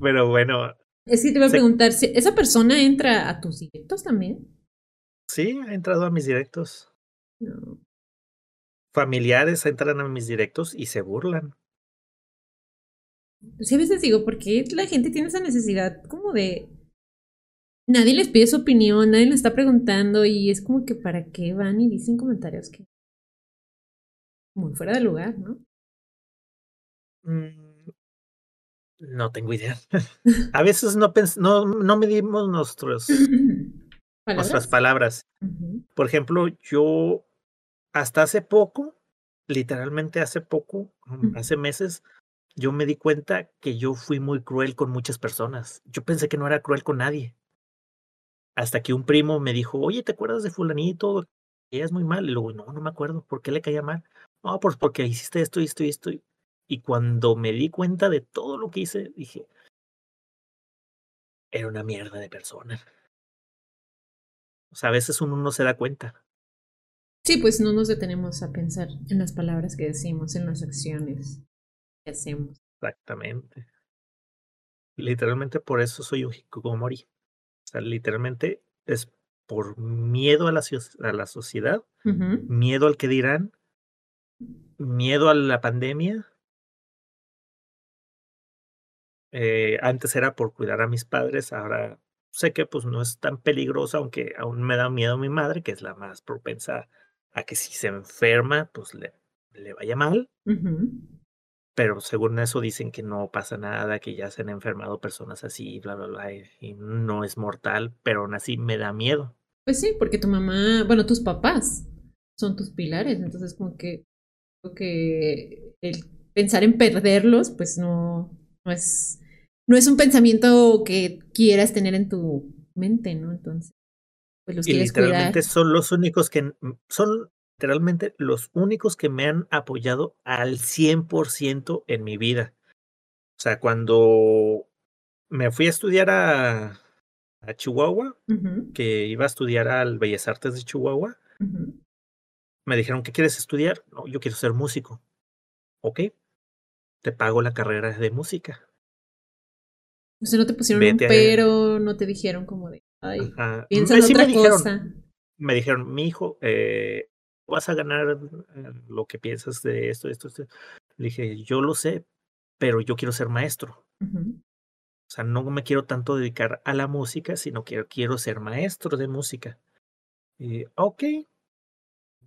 pero bueno, Es que te iba a preguntar, si ¿esa persona entra a tus directos también? Sí, ha entrado a mis directos. No. Familiares entran a mis directos y se burlan. Sí, a veces digo, ¿por qué la gente tiene esa necesidad como de... Nadie les pide su opinión, nadie les está preguntando y es como que para qué van y dicen comentarios que... Muy fuera de lugar, ¿no? Mm, No tengo idea. A veces no, pens- no, no medimos nuestros, nuestras ¿Palabras? palabras. Por ejemplo, yo hasta hace poco, literalmente hace poco, mm, hace meses, yo me di cuenta que yo fui muy cruel con muchas personas. Yo pensé que no era cruel con nadie. Hasta que un primo me dijo, oye, ¿te acuerdas de fulanito? Ella es muy mal. Y luego, no, no me acuerdo. ¿Por qué le caía mal? No, pues porque hiciste esto esto y esto. Y cuando me di cuenta de todo lo que hice, dije, era una mierda de persona. O sea, a veces uno no se da cuenta. Sí, pues no nos detenemos a pensar en las palabras que decimos, en las acciones que hacemos. Exactamente. Literalmente por eso soy un hikikomori. O sea, literalmente es por miedo a la, a la sociedad, miedo al que dirán, miedo a la pandemia. Eh, antes era por cuidar a mis padres, ahora sé que pues no es tan peligroso, aunque aún me da miedo mi madre, que es la más propensa a que si se enferma, pues le, le vaya mal. Pero según eso dicen que no pasa nada, que ya se han enfermado personas así, bla, bla, bla, y, y no es mortal, pero aún así me da miedo. Pues sí, porque tu mamá, bueno, tus papás son tus pilares, entonces como que creo que el pensar en perderlos, pues no, no es, no es un pensamiento que quieras tener en tu mente, ¿no? Entonces, pues los Y quieres cuidar. literalmente son los únicos que, son literalmente los únicos que me han apoyado al 100% en mi vida. O sea, cuando me fui a estudiar a, a Chihuahua, que iba a estudiar al Bellas Artes de Chihuahua, me dijeron, ¿qué quieres estudiar? No, yo quiero ser músico. Ok, te pago la carrera de música. O sea, no te pusieron un Vete a- pero, no te dijeron como de, ay, Ajá. piensa Me- en sí otra me dijeron, cosa. me dijeron, mi hijo, eh, vas a ganar eh, lo que piensas de esto, esto, esto. Le dije, yo lo sé, pero yo quiero ser maestro. O sea, no me quiero tanto dedicar a la música, sino que quiero ser maestro de música. Y, ok,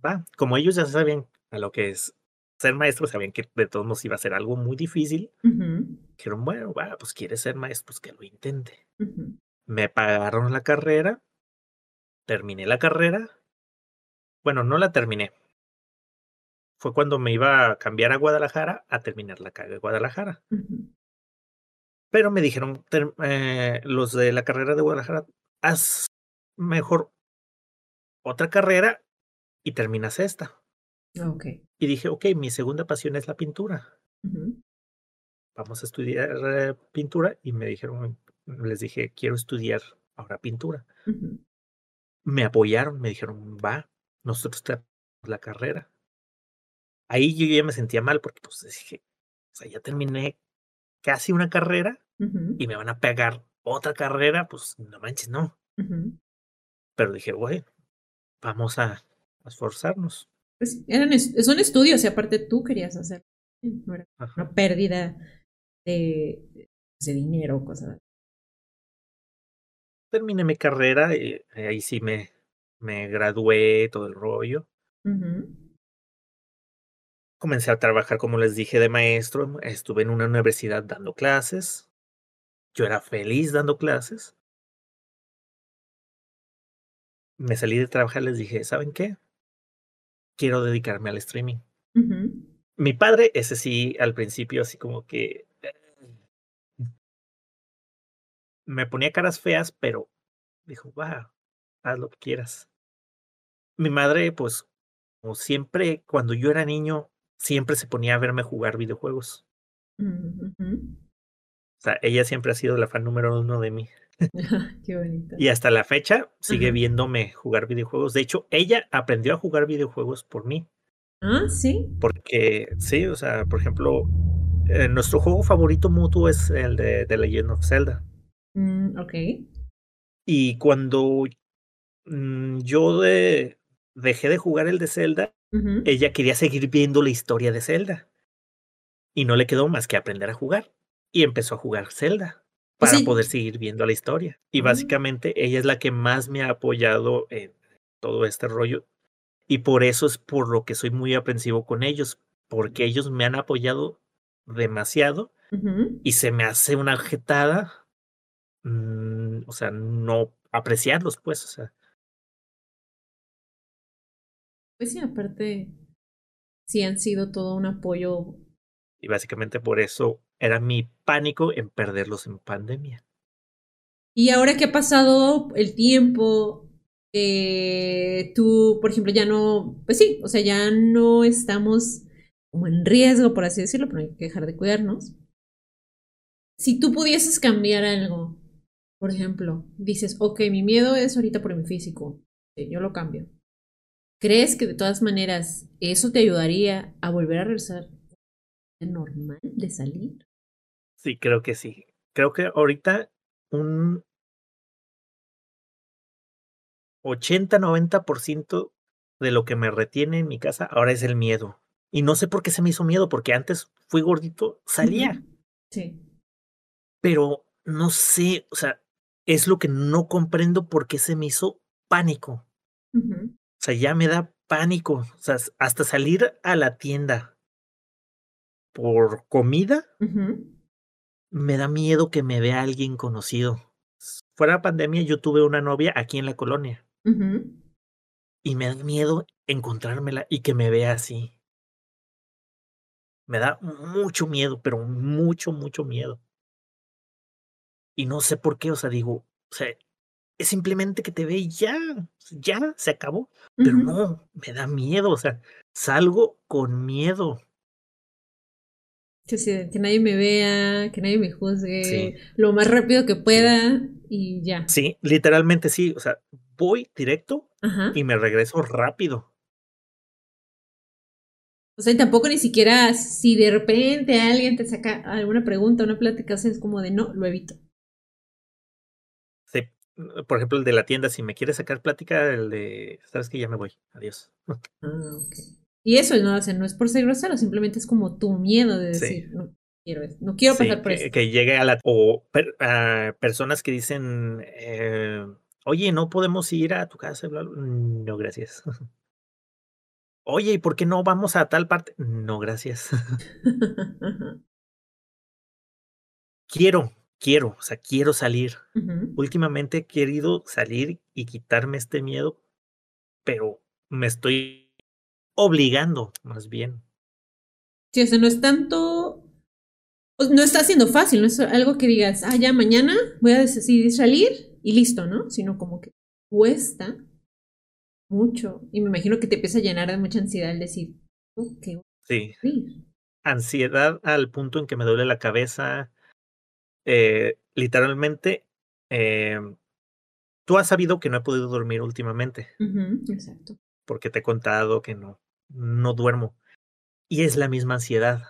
va. Como ellos ya sabían a lo que es ser maestro, sabían que de todos modos iba a ser algo muy difícil. Dijeron, bueno, va, pues quieres ser maestro, pues que lo intente. Me pagaron la carrera, terminé la carrera. Bueno, no la terminé. Fue cuando me iba a cambiar a Guadalajara a terminar la carrera de Guadalajara. Pero me dijeron eh, los de la carrera de Guadalajara, haz mejor otra carrera y terminas esta. Ok. Y dije, ok, mi segunda pasión es la pintura. Vamos a estudiar eh, pintura. Y me dijeron, les dije, quiero estudiar ahora pintura. me apoyaron, me dijeron, va, nosotros te damos la carrera. Ahí yo ya me sentía mal porque pues dije, o sea, ya terminé casi una carrera y me van a pegar otra carrera, pues no manches, no. Pero dije, bueno, vamos a, a esforzarnos. Pues eran es- son estudios y aparte tú querías hacer. No era una pérdida de, de dinero o cosas. Terminé mi carrera y ahí sí me, me gradué, todo el rollo. Comencé a trabajar, como les dije, de maestro. Estuve en una universidad dando clases. Yo era feliz dando clases. Me salí de trabajar, les dije, ¿saben qué? Quiero dedicarme al streaming. Mi padre, ese sí, al principio, así como que eh, me ponía caras feas, pero dijo, va, haz lo que quieras. Mi madre, pues, como siempre, cuando yo era niño, siempre se ponía a verme jugar videojuegos. Ujú. O sea, ella siempre ha sido la fan número uno de mí. Qué bonito. Y hasta la fecha sigue Ajá. viéndome jugar videojuegos. De hecho, ella aprendió a jugar videojuegos por mí. Ah, sí. Porque, sí, o sea, por ejemplo, eh, nuestro juego favorito mutuo es el de The Legend of Zelda. Mm, ok. Y cuando mm, yo de- dejé de jugar el de Zelda, ella quería seguir viendo la historia de Zelda. Y no le quedó más que aprender a jugar. Y empezó a jugar Zelda para poder seguir viendo la historia. Y Ah. básicamente ella es la que más me ha apoyado en todo este rollo. Y por eso es por lo que soy muy aprensivo con ellos, porque ellos me han apoyado demasiado y se me hace una jetada, mm, o sea, no apreciarlos, pues, o sea, Pues sí, aparte, sí han sido todo un apoyo. y básicamente por eso era mi pánico en perderlos en pandemia. Y ahora que ha pasado el tiempo, eh, tú, por ejemplo, ya no, pues sí, o sea, ya no estamos como en riesgo, por así decirlo, pero hay que dejar de cuidarnos. Si tú pudieses cambiar algo, por ejemplo, dices, ok, mi miedo es ahorita por mi físico, yo lo cambio. ¿Crees que de todas maneras eso te ayudaría a volver a regresar normal de salir? Sí, creo que sí. Creo que ahorita un 80-90% de lo que me retiene en mi casa ahora es el miedo. Y no sé por qué se me hizo miedo, porque antes fui gordito, salía. Sí. pero no sé, o sea, es lo que no comprendo por qué se me hizo pánico. O sea, ya me da pánico. O sea, hasta salir a la tienda por comida. Me da miedo que me vea alguien conocido. Fuera pandemia, yo tuve una novia aquí en la colonia y me da miedo encontrármela y que me vea así. Me da mucho miedo, pero mucho, mucho miedo. Y no sé por qué, o sea, digo, o sea, es simplemente que te ve y ya, ya, se acabó. Pero no, me da miedo, o sea, salgo con miedo. Que, nadie me vea, que nadie me Sí. juzgue, lo más rápido que pueda y ya. Sí, literalmente sí, o sea, voy directo Ajá. y me regreso rápido. O sea, y tampoco ni siquiera si de repente alguien te saca alguna pregunta, una plática, o sea, es como de no, lo evito. Sí, por ejemplo, el de la tienda, si me quiere sacar plática, el de, sabes que ya me voy, adiós. Ah, ok. Y eso no, no es por ser grosero, simplemente es como tu miedo de Sí. decir, no quiero no quiero Sí, pasar por que, esto. que llegue a la, o per- a personas que dicen, eh, oye, no podemos ir a tu casa, bla, bla". no, gracias. Oye, ¿y por qué no vamos a tal parte? No, gracias. Quiero, quiero, o sea, quiero salir. Últimamente he querido salir y quitarme este miedo, pero me estoy obligando, más bien. Sí, o sea, no es tanto. no está siendo fácil, no es algo que digas, ah, ya mañana voy a decidir salir y listo, ¿no? Sino como que cuesta mucho. Y me imagino que te empieza a llenar de mucha ansiedad el decir, ok, voy Sí, salir. ansiedad al punto en que me duele la cabeza. eh, literalmente, em, tú has sabido que no he podido dormir últimamente, Ujú, exacto. porque te he contado que no, no duermo. Y es la misma ansiedad.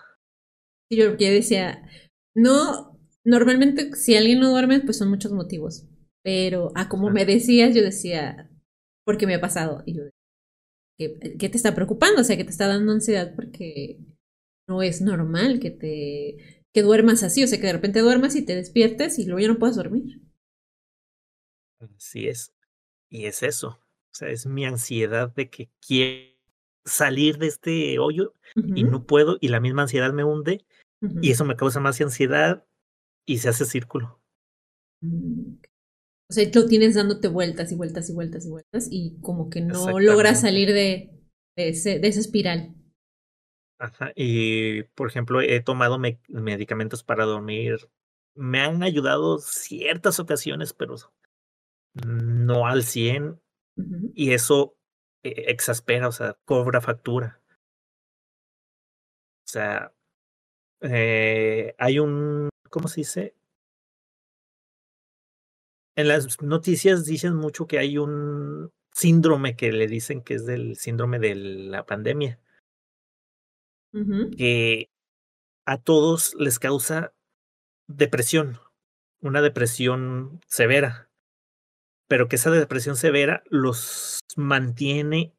Y yo decía, no, normalmente si alguien no duerme, pues son muchos motivos. Pero, ah, como me decías, yo decía, porque me ha pasado. Y yo, ¿qué, qué te está preocupando? O sea, que te está dando ansiedad porque no es normal que te que duermas así, o sea, que de repente duermas y te despiertes y luego ya no puedes dormir. Así es. Y es eso. O sea, es mi ansiedad de que quiero salir de este hoyo y no puedo, y la misma ansiedad me hunde, ujú. y eso me causa más ansiedad y se hace círculo. Mm. O sea, lo tienes dándote vueltas y vueltas y vueltas y vueltas y como que no logras salir de, de, ese, de esa espiral. Ajá. Y, por ejemplo, he tomado me- medicamentos para dormir. Me han ayudado ciertas ocasiones, pero no al 100, Ujú. y eso exaspera, o sea, cobra factura. O sea, eh, hay un, ¿cómo se dice? En las noticias dicen mucho que hay un síndrome que le dicen que es del síndrome de la pandemia, que a todos les causa depresión. una depresión severa, pero que esa depresión severa los mantiene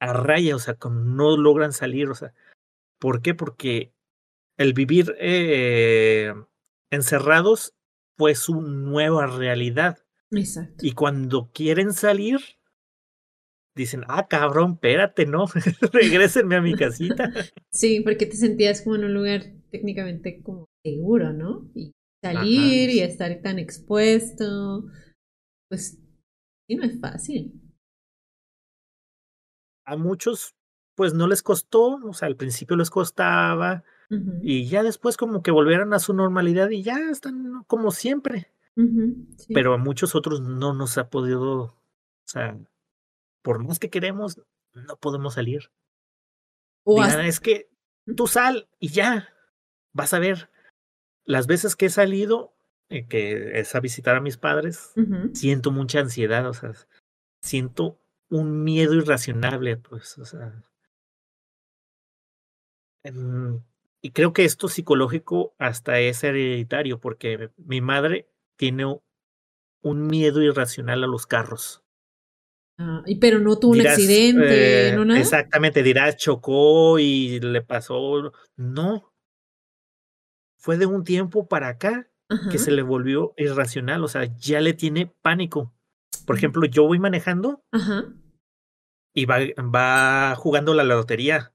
a raya, o sea, no logran salir, o sea, ¿por qué? Porque el vivir eh, encerrados fue su nueva realidad. Exacto. Y cuando quieren salir, dicen, ah, cabrón, espérate, no, regrésenme a mi casita. Sí, porque te sentías como en un lugar técnicamente como seguro, ¿no? Y salir y estar tan expuesto, pues sí, no es fácil. A muchos, pues no les costó, o sea, al principio les costaba, y ya después como que volvieron a su normalidad y ya están como siempre. Pero a muchos otros no nos ha podido, o sea, por más que queremos, no podemos salir. O es que tú sal y ya, vas a ver. Las veces que he salido, que es a visitar a mis padres, siento mucha ansiedad, o sea, siento un miedo irracionable, pues, o sea. y creo que esto psicológico hasta es hereditario, porque mi madre tiene un miedo irracional a los carros. Ah, pero no tuvo un accidente, eh, ¿no nada? Exactamente, dirás, chocó y le pasó. No. Fue de un tiempo para acá que se le volvió irracional, o sea, ya le tiene pánico. Por ejemplo, yo voy manejando y va, va jugando la lotería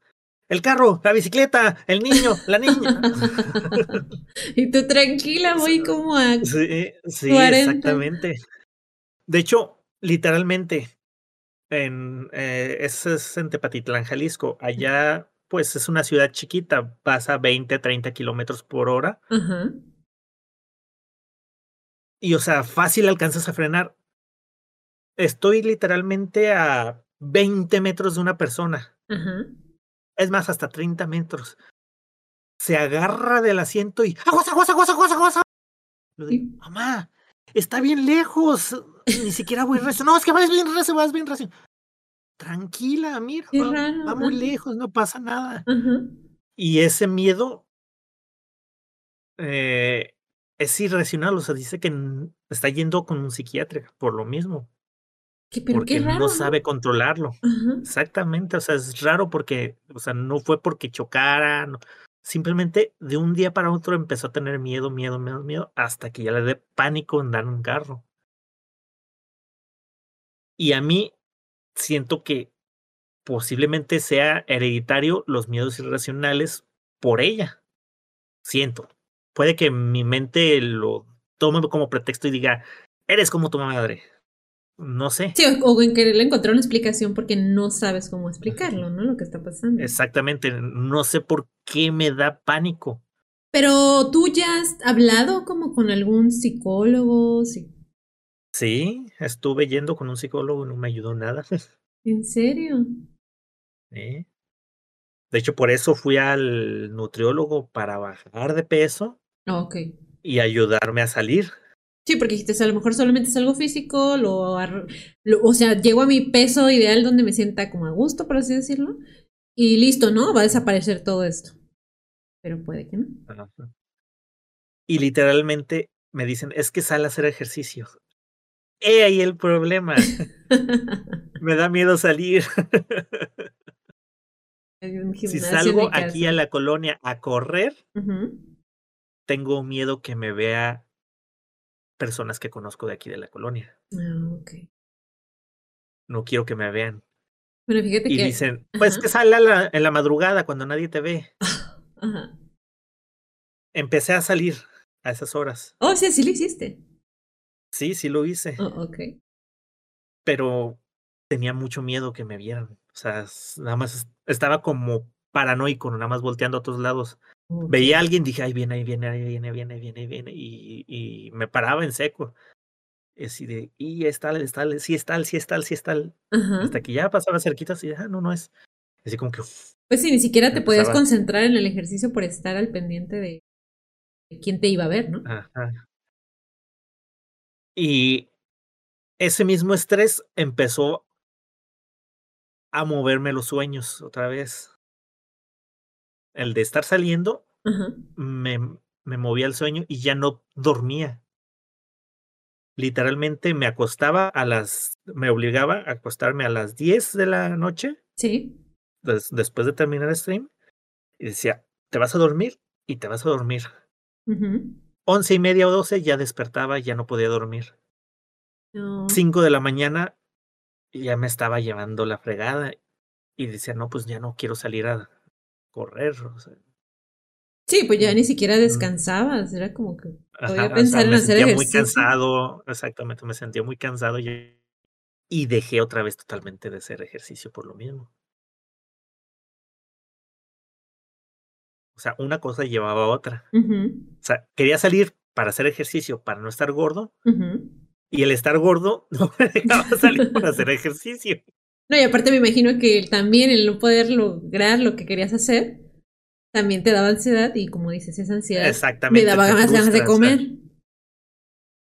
el carro, la bicicleta, el niño, la niña. y tú tranquila, voy como a. Sí, sí exactamente. De hecho, literalmente, en, eh, es, en Tepatitlán, Jalisco. Allá, pues es una ciudad chiquita, pasa 20, 30 kilómetros por hora. Y, o sea, fácil alcanzas a frenar. Estoy literalmente a 20 metros de una persona. Es más, hasta 30 metros. Se agarra del asiento y. ¡Aguas, aguas, aguas, aguas, aguas! Lo digo, mamá, está bien lejos. Ni siquiera voy recio. No, es que vas bien recio, vas bien recio. Tranquila, mira, va, muy lejos, no pasa nada. Y ese miedo eh, es irracional, o sea, dice que está yendo con un psiquiatra por lo mismo. porque no sabe controlarlo. Exactamente, o sea, es raro porque, o sea, no fue porque chocara, simplemente de un día para otro empezó a tener miedo, miedo, miedo, miedo, hasta que ya le dé pánico en dar un carro. Y a mí siento que posiblemente sea hereditario los miedos irracionales por ella. Siento. Puede que mi mente lo tome como pretexto y diga, eres como tu madre. No sé. Sí, o en querer encontrar una explicación porque no sabes cómo explicarlo, ¿no? Lo que está pasando. Exactamente. No sé por qué me da pánico. Pero tú ya has hablado como con algún psicólogo, sí. Sí, estuve yendo con un psicólogo y no me ayudó nada. ¿En serio? Sí. De hecho, por eso fui al nutriólogo para bajar de peso. Ok. Y ayudarme a salir. Sí, porque dijiste, a lo mejor solamente es algo físico, lo, o sea, llego a mi peso ideal donde me sienta como a gusto, por así decirlo, y listo, ¿no? Va a desaparecer todo esto. Pero puede que no. Y literalmente me dicen, es que sale a hacer ejercicio. He ahí el problema. Me da miedo salir. si salgo aquí a la colonia a correr, tengo miedo que me vea personas que conozco de aquí de la colonia. Ah, no quiero que me vean. Bueno, fíjate y dicen, pues que sale en la madrugada cuando nadie te ve. Empecé a salir a esas horas. Oh, sí, sí lo hiciste. Sí, sí lo hice. Oh, ok. Pero tenía mucho miedo que me vieran. O sea, nada más estaba como paranoico, nada más volteando a otros lados. Veía a alguien, dije, ahí viene, ahí viene, ahí viene, viene, viene, viene, y, y me paraba en seco. Así de, y es tal, es tal, sí es tal, sí es tal, sí es tal. Hasta que ya pasaba cerquita, así, ah, no, no es. Así como que. pues sí, ni siquiera te podías concentrar en el ejercicio por estar al pendiente de quién te iba a ver, ¿no? Ajá. Y ese mismo estrés empezó a moverme los sueños otra vez. El de estar saliendo me, me movía el sueño y ya no dormía. literalmente me acostaba a las, me obligaba a acostarme a las 10 de la noche. Sí. después de terminar el stream. Y decía, te vas a dormir y te vas a dormir. Once y media o doce ya despertaba y ya no podía dormir. Cinco de la mañana ya me estaba llevando la fregada y decía, no, pues ya no quiero salir a correr. Sí, pues ya ni siquiera descansabas, era como que podía pensar en hacer ejercicio. muy cansado, exactamente, me sentía muy cansado y, y dejé otra vez totalmente de hacer ejercicio por lo mismo. O sea, una cosa llevaba a otra. O sea, quería salir para hacer ejercicio, para no estar gordo, y el estar gordo no me dejaba salir para hacer ejercicio. No, y aparte me imagino que también el no poder lograr lo que querías hacer también te daba ansiedad y como dices, esa ansiedad me daba más ganas de comer.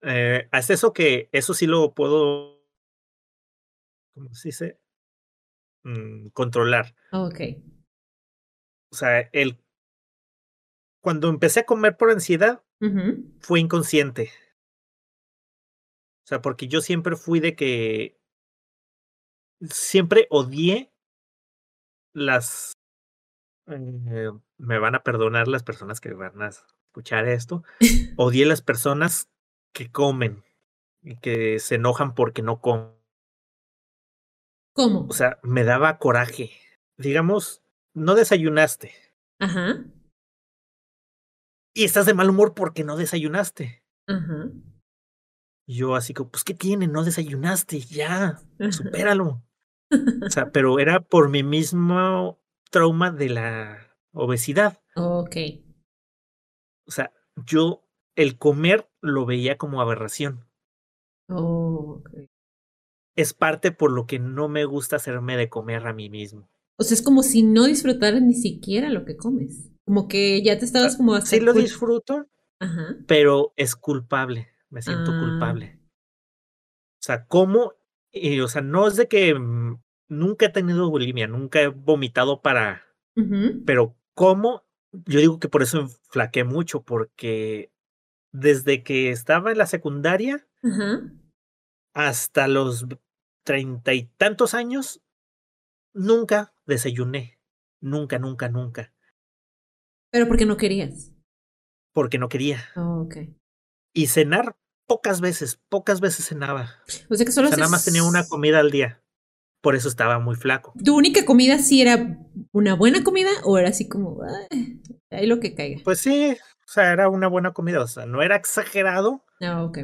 Eh, es eso que eso sí lo puedo, ¿cómo se dice? Mm, controlar. Ok. O sea, el cuando empecé a comer por ansiedad, fue inconsciente. O sea, porque yo siempre fui de que siempre odié las eh, me van a perdonar las personas que van a escuchar esto. Odié las personas que comen y que se enojan porque no comen. ¿Cómo? O sea, me daba coraje. Digamos, no desayunaste. Ajá. Y estás de mal humor porque no desayunaste. Ajá. Yo así como, pues, ¿qué tiene? No desayunaste, ya, supéralo. O sea, pero era por mi mismo trauma de la obesidad. Ok. O sea, yo el comer lo veía como aberración. Oh, Es parte por lo que no me gusta hacerme de comer a mí mismo. O sea, es como si no disfrutaras ni siquiera lo que comes. Como que ya te estabas como Sí lo disfruto, pero es culpable. Me siento ah. culpable. O sea, ¿cómo? Y, o sea, no es de que mm, nunca he tenido bulimia, nunca he vomitado para, pero ¿cómo? Yo digo que por eso flaqué mucho, porque desde que estaba en la secundaria hasta los treinta y tantos años, nunca desayuné. Nunca, nunca, nunca. ¿Pero por qué no querías? Porque no quería. Oh, ok. Y cenar, pocas veces, pocas veces cenaba. O sea que solo o sea, nada más tenía una comida al día por eso estaba muy flaco. ¿Tu única comida sí era una buena comida o era así como, ahí lo que caiga? Pues sí, o sea, era una buena comida, o sea, no era exagerado. Ah, ok.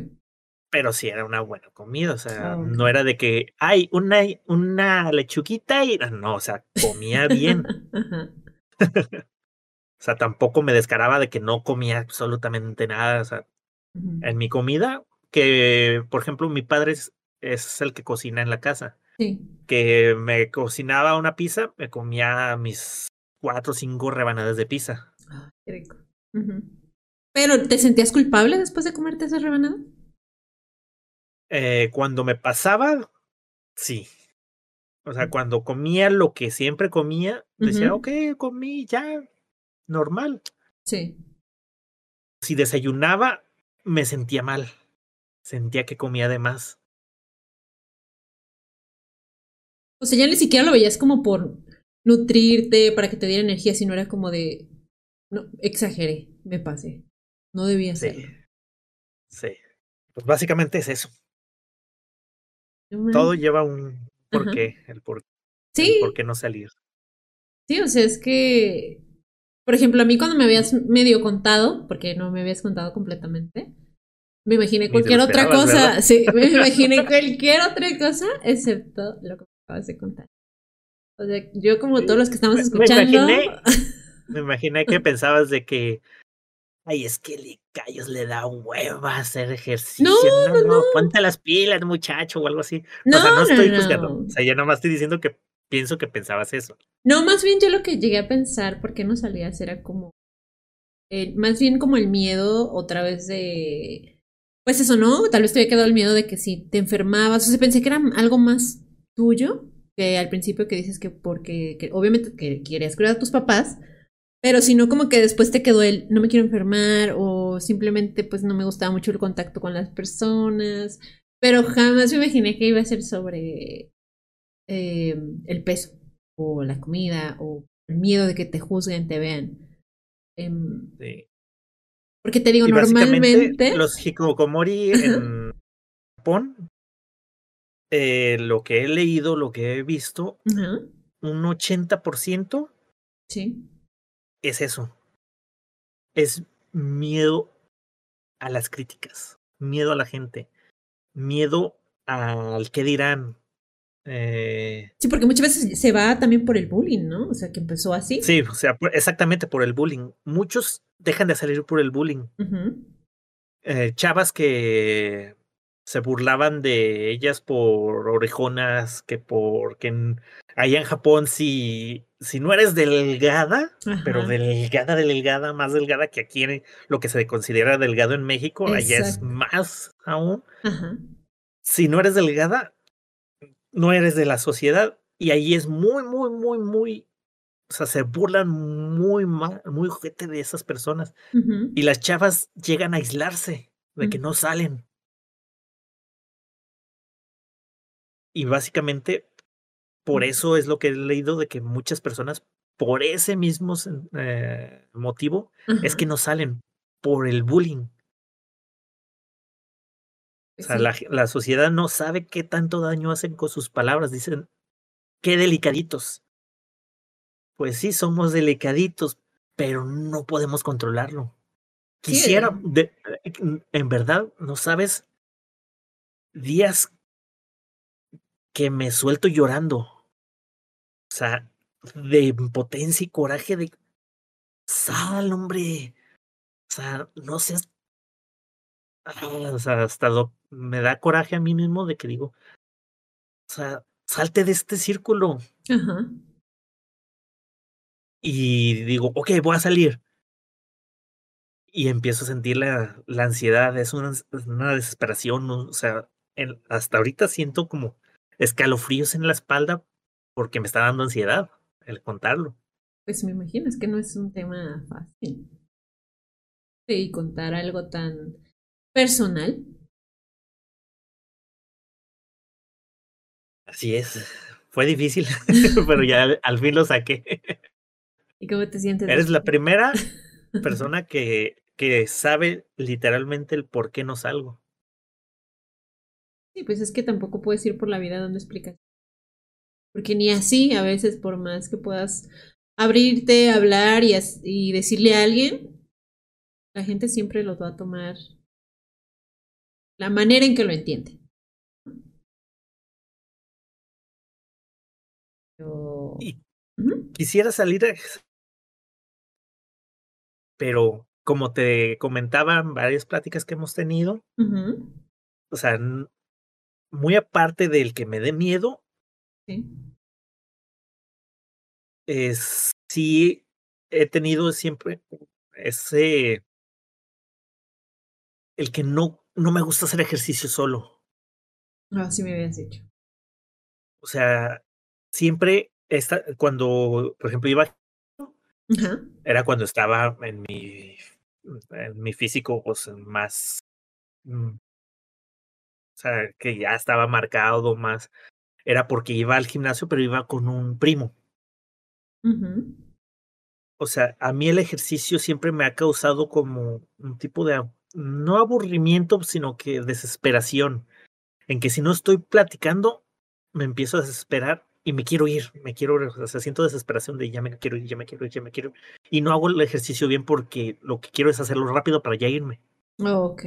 Pero sí era una buena comida, o sea, ah, no era de que, hay una, una lechuguita y no, o sea, comía bien. o sea, tampoco me descaraba de que no comía absolutamente nada, o sea, en mi comida, que por ejemplo mi padre es el que cocina en la casa. Que me cocinaba una pizza, me comía mis cuatro o cinco rebanadas de pizza. Ah, qué rico. ¿Pero te sentías culpable después de comerte esas rebanadas? Eh, cuando me pasaba, sí. O sea, cuando comía lo que siempre comía, decía, ok, comí ya, normal. Sí. Si desayunaba, me sentía mal. Sentía que comía de más. O sea, ya ni siquiera lo veías como por nutrirte, para que te diera energía, sino era como de, no, exageré, me pasé. No debía ser. Sí. Pues básicamente es eso. Todo lleva un porqué, el por, ¿Sí? por qué no salir. Sí, o sea, es que, por ejemplo, a mí cuando me habías medio contado, porque no me habías contado completamente, me imaginé cualquier otra cosa, sí, me imaginé cualquier otra cosa, excepto lo que de contar. O sea, yo como todos los que estamos escuchando. Me imaginé, que pensabas de que. Ay, es que le callos le da hueva hacer ejercicio. No, no, no, ponte las pilas, muchacho, o algo así. No, o sea, no estoy juzgando. O sea, yo nomás estoy diciendo que pienso que pensabas eso. No, más bien yo lo que llegué a pensar, ¿por qué no salías? Era como. Eh, más bien como el miedo otra vez de. Pues eso, ¿no? Tal vez te había quedado el miedo de que si te enfermabas. O sea, pensé que era algo más tuyo, que al principio que dices que porque, que obviamente que querías cuidar a tus papás, Pero si no, como que después te quedó el no me quiero enfermar o simplemente pues no me gustaba mucho el contacto con las personas. Pero jamás me imaginé que iba a ser sobre eh, el peso o la comida o el miedo de que te juzguen, te vean. Em, Sí. porque te digo, Y normalmente... los hikikomori en Japón, eh, lo que he leído, lo que he visto, Ajá, un 80% sí. es eso. Es miedo a las críticas, miedo a la gente, miedo al qué dirán. Eh, Sí, porque muchas veces se va también por el bullying, ¿no? O sea, que empezó así. sí, o sea, exactamente por el bullying. Muchos dejan de salir por el bullying. Eh, chavas que se burlaban de ellas por orejonas, que porque allá en Japón si, si no eres delgada, pero delgada, delgada, más delgada que aquí en lo que se considera delgado en México, allá es más aún. Ajá. Si no eres delgada, no eres de la sociedad y ahí es muy, muy, muy, muy, o sea, se burlan muy mal, muy ojete de esas personas. Y las chavas llegan a aislarse de que Mm. no salen. Y básicamente por Mm. eso es lo que he leído de que muchas personas, por ese mismo eh, motivo, es que no salen por el bullying. O sea, sí. la, la sociedad no sabe qué tanto daño hacen con sus palabras. Dicen, qué delicaditos. Pues sí, somos delicaditos, pero no podemos controlarlo. Quisiera, de- en- verdad, no sabes, días que me suelto llorando. O sea, de impotencia y coraje de sal, hombre. O sea, no seas. Ah, o sea, hasta lo- me da coraje a mí mismo de que digo, o sea, salte de este círculo. Ajá. Y digo, ok, voy a salir. Y empiezo a sentir la, la ansiedad, es una, una desesperación, ¿no? o sea, el- hasta ahorita siento como escalofríos en la espalda porque me está dando ansiedad el contarlo. Pues me imagino, es que no es un tema fácil. Sí, contar algo tan personal. Así es, fue difícil, pero ya al, al fin lo saqué. ¿Y cómo te sientes? Eres la primera persona que, que sabe literalmente el por qué no salgo. Sí, pues es que tampoco puedes ir por la vida dando explicaciones. Porque ni así, a veces, por más que puedas abrirte, hablar y, y decirle a alguien, la gente siempre lo va a tomar la manera en que lo entiende. Yo- Y Ujú, quisiera salir, a- pero como te comentaba en varias pláticas que hemos tenido, o sea, muy aparte del que me dé miedo, sí. es sí he tenido siempre ese el que no no me gusta hacer ejercicio solo. Ah, sí me habías dicho. O sea, siempre esta, cuando, por ejemplo, iba Ajá. era cuando estaba en mi en mi físico pues más mm, o sea, que ya estaba marcado más era porque iba al gimnasio, pero iba con un primo. O sea, a mí el ejercicio siempre me ha causado como un tipo de, no aburrimiento, sino que desesperación, en que si no estoy platicando, me empiezo a desesperar y me quiero ir, me quiero, ir, o sea, siento desesperación de ya me quiero ir, ya me quiero ir, ya me quiero ir. Y no hago el ejercicio bien porque lo que quiero es hacerlo rápido para ya irme. Oh, ok.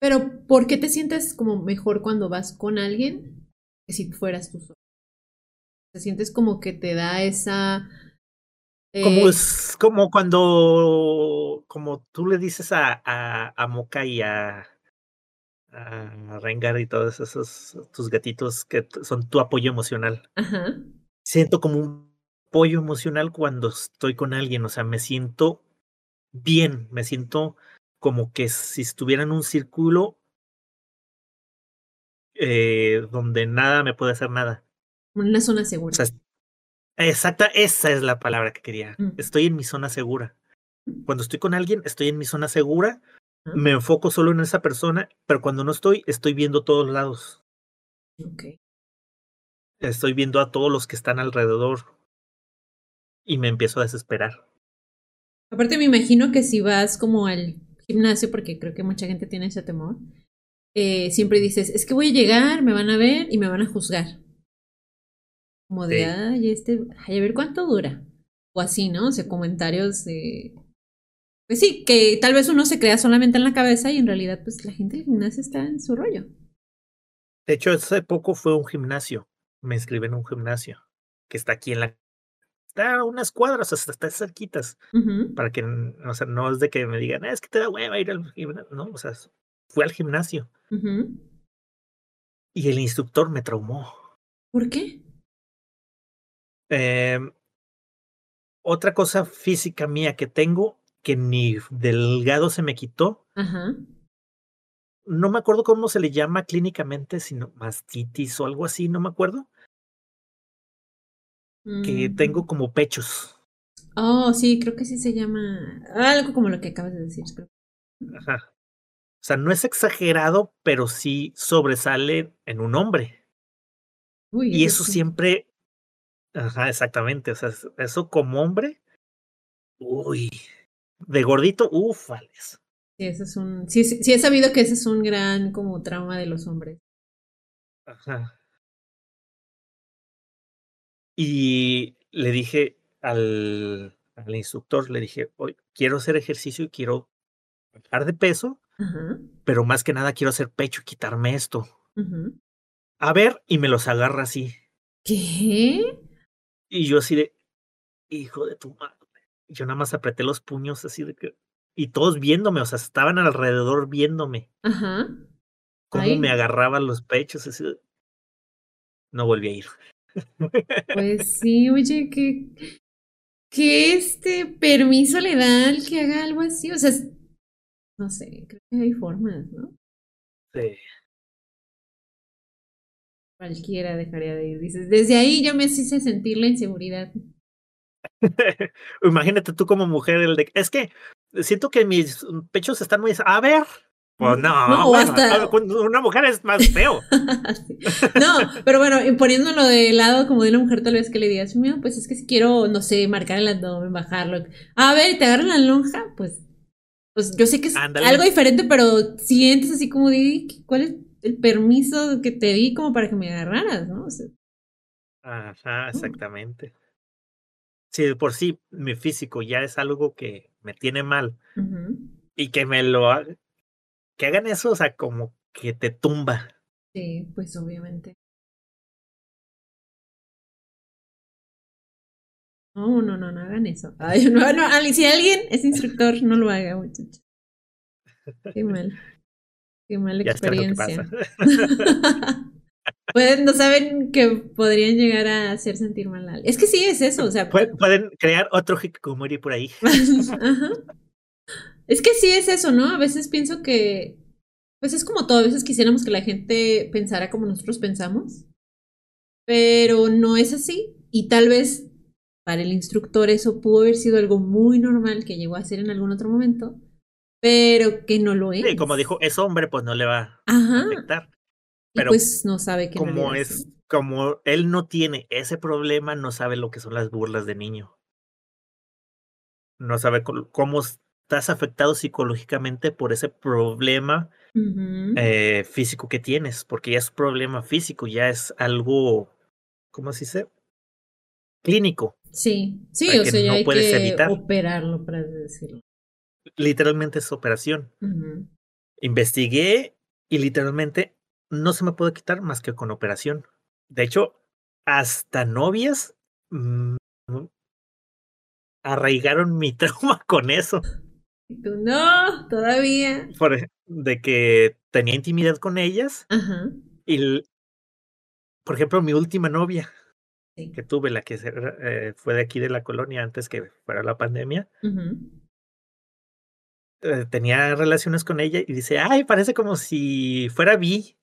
Pero, ¿por qué te sientes como mejor cuando vas con alguien que si fueras tú solo? ¿Te sientes como que te da esa... Como eh, es como cuando, como tú le dices a, a, a Moca y a, a Rengar y todos esos tus gatitos que son tu apoyo emocional. Ajá. Siento como un apoyo emocional cuando estoy con alguien, o sea, me siento bien, me siento como que si estuviera en un círculo eh, donde nada me puede hacer nada. Una zona O segura. sea, Exacta, esa es la palabra que quería. Mm. Estoy en mi zona segura. Cuando estoy con alguien, estoy en mi zona segura. Me enfoco solo en esa persona, pero cuando no estoy, estoy viendo todos lados. Ok. Estoy viendo a todos los que están alrededor y me empiezo a desesperar. Aparte me imagino que si vas como al gimnasio, porque creo que mucha gente tiene ese temor, eh, siempre dices, es que voy a llegar, me van a ver y me van a juzgar. Como de, Sí. ay, este, ay, a ver cuánto dura. O así, ¿no? O sea, comentarios de... Pues sí, que tal vez uno se crea solamente en la cabeza y en realidad pues la gente del gimnasio está en su rollo. De hecho, hace poco fue un gimnasio. Me inscribí en un gimnasio que está aquí en la. Está a unas cuadras, hasta está cerquitas. Para que, o sea, no es de que me digan, "Ah, es que te da hueva ir al gimnasio. No, o sea, fui al gimnasio y el instructor me traumó. ¿Por qué? Em, otra cosa física mía que tengo, que ni delgado se me quitó, Ajá. no me acuerdo cómo se le llama clínicamente, sino mastitis o algo así, no me acuerdo, que Mm. tengo como pechos. Oh, sí, creo que sí se llama algo como lo que acabas de decir. creo. Ajá. O sea, no es exagerado, pero sí sobresale en un hombre. Uy, Y eso sí. siempre, ajá, exactamente. O sea, es- eso como hombre, uy, de gordito, ufales. Sí, ese es un. Sí, sí, sí he sabido que ese es un gran como trauma de los hombres. Ajá. Y le dije al, al instructor, le dije, hoy quiero hacer ejercicio y quiero bajar de peso, pero más que nada quiero hacer pecho y quitarme esto. A ver, y me los agarra así. ¿Qué? Y yo así de, hijo de tu madre. Yo nada más apreté los puños así de que, y todos viéndome, o sea, estaban alrededor viéndome, Ajá. cómo Ay. me agarraban los pechos, así de- No volví a ir. Pues sí, oye, que. ¿Qué este permiso le da al que haga algo así? O sea, no sé, creo que hay formas, ¿no? Sí. Cualquiera dejaría de ir. Dices, desde ahí yo me hice sentir la inseguridad. Imagínate tú como mujer, el de, es que siento que mis pechos están muy... A ver. Pues no, No, o bueno, hasta- cuando una mujer es más feo. No, pero bueno, poniéndolo de lado como de una mujer tal vez que le digas, mira, pues es que si quiero, no sé, marcar el abdomen, bajarlo. A ver, y te agarran la lonja, pues, pues yo sé que es algo diferente, pero sientes así como de, ¿cuál es el permiso que te di como para que me agarraras, no? O sea, Ajá, exactamente. Si de por sí mi físico ya es algo que me tiene mal y que me lo ha- que hagan eso, o sea, como que te tumba. Sí, pues obviamente. No, no, no, no hagan eso. Ay, no, no, si alguien es instructor, no lo haga, muchachos. Qué mal. Qué mala Ya sabes lo que experiencia. pasa. Pueden, no saben que podrían llegar a hacer sentir mal a. Es que sí es eso, o sea. Pue- Pueden crear otro hikikomori por ahí. Ajá. Es que sí es eso, ¿no? A veces pienso que, pues es como todo, a veces quisiéramos que la gente pensara como nosotros pensamos, pero no es así. Y tal vez para el instructor eso pudo haber sido algo muy normal que llegó a ser en algún otro momento, pero que no lo es. Sí, como dijo, es hombre, pues no le va a Ajá. Y pero pues no sabe que Como es, sí. como él no tiene ese problema, no sabe lo que son las burlas de niño. No sabe cómo estás afectado psicológicamente por ese problema eh, físico que tienes, porque ya es un problema físico, ya es algo, ¿cómo se dice? Clínico. Sí, sí, o sea, ya no hay puedes que evitar. operarlo, para decirlo. Literalmente es operación. Investigué y literalmente no se me puede quitar más que con operación. De hecho, hasta novias mm, arraigaron mi trauma con eso. Y tú, no, todavía. Por, de que tenía intimidad con ellas Ajá. y, por ejemplo, mi última novia Sí. que tuve, la que eh, fue de aquí de la colonia antes que fuera la pandemia, eh, tenía relaciones con ella y dice, ay, parece como si fuera bi,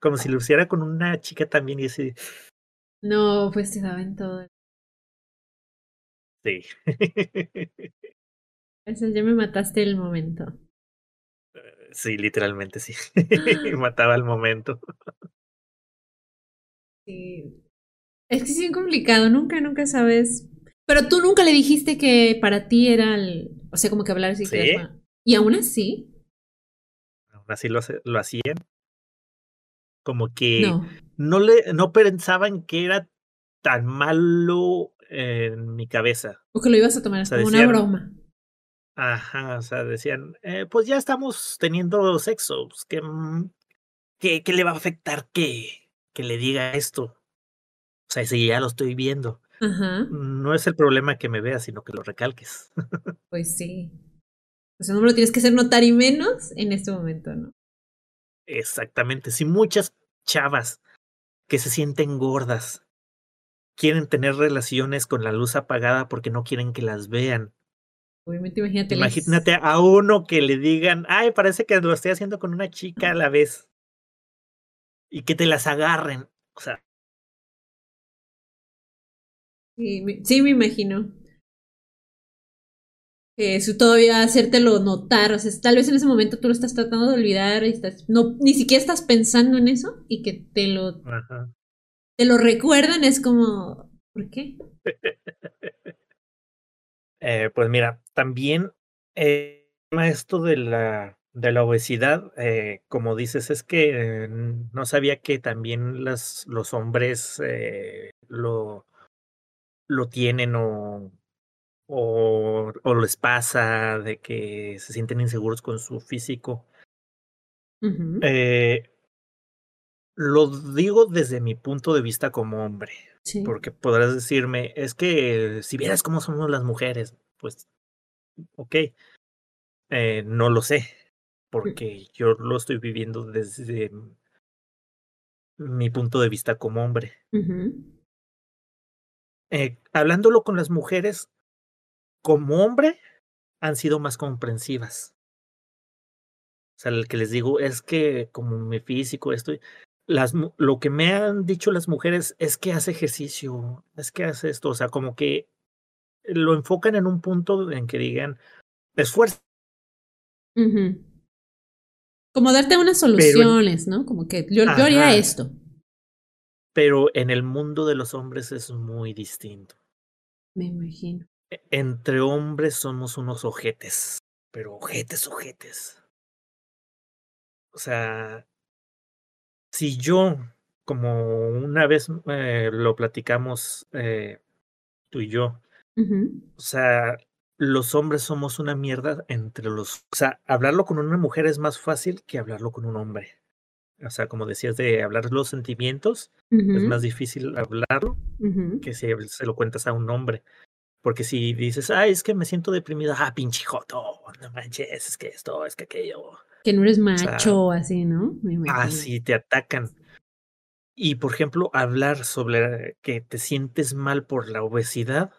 como si lo hiciera con una chica también y así, No, pues te daban todo. Sí. Eso ya me mataste el momento. Sí, literalmente sí. Mataba el momento. Sí. Es que es complicado, nunca, nunca sabes. Pero tú nunca le dijiste que para ti era el. O sea, como que hablar así. Sí. Y aún así. Aún así lo, lo hacían. Como que No. no le, no pensaban que era tan malo en mi cabeza. O que lo ibas a tomar O sea, como una broma. Ajá, o sea, decían, eh, pues ya estamos teniendo sexo, pues, ¿qué, mm, qué, qué le va a afectar que, que le diga esto? O sea, si ya lo estoy viendo. Ajá. No es el problema que me veas, sino que lo recalques. Pues sí. O sea, no me lo tienes que hacer notar y menos en este momento, ¿no? Exactamente. Si muchas chavas que se sienten gordas quieren tener relaciones con la luz apagada porque no quieren que las vean. Obviamente, imagínate. Imagínate a uno que le digan, ay, parece que lo estoy haciendo con una chica a la vez. Y que te las agarren. O sea, Sí, me, sí, me imagino. Que eso todavía hacértelo notar. O sea, tal vez en ese momento tú lo estás tratando de olvidar y estás. No, ni siquiera estás pensando en eso y que te lo, ajá. te lo recuerdan es como. ¿Por qué? Eh, pues mira, también eh, esto de la, de la obesidad, eh, como dices, es que no sabía que también las, los hombres lo, lo tienen o, o, o les pasa de que se sienten inseguros con su físico. Eh, lo digo desde mi punto de vista como hombre. Sí. Porque podrás decirme, es que si vieras cómo somos las mujeres, pues, ok, eh, no lo sé, porque yo lo estoy viviendo desde mi punto de vista como hombre. Ujú. Eh, hablándolo con las mujeres, como hombre, han sido más comprensivas. O sea, el que les digo es que como mi físico, esto, las, lo que me han dicho las mujeres es que hace ejercicio, es que hace esto, o sea, como que lo enfocan en un punto en que digan, esfuerzo. Como darte unas soluciones, ¿no? Como que yo, yo haría esto. pero en el mundo de los hombres es muy distinto. Me imagino. Entre hombres somos unos ojetes, pero ojetes, ojetes. O sea, si yo, como una vez eh, lo platicamos eh, tú y yo, o sea, los hombres somos una mierda entre los... O sea, hablarlo con una mujer es más fácil que hablarlo con un hombre. O sea, como decías de hablar los sentimientos, es más difícil hablarlo que si se lo cuentas a un hombre. Porque si dices, ay, es que me siento deprimida, ah, pinche joto, no manches, es que esto, es que aquello. Que no eres macho o así, ¿no? Así te atacan. Y por ejemplo, hablar sobre que te sientes mal por la obesidad.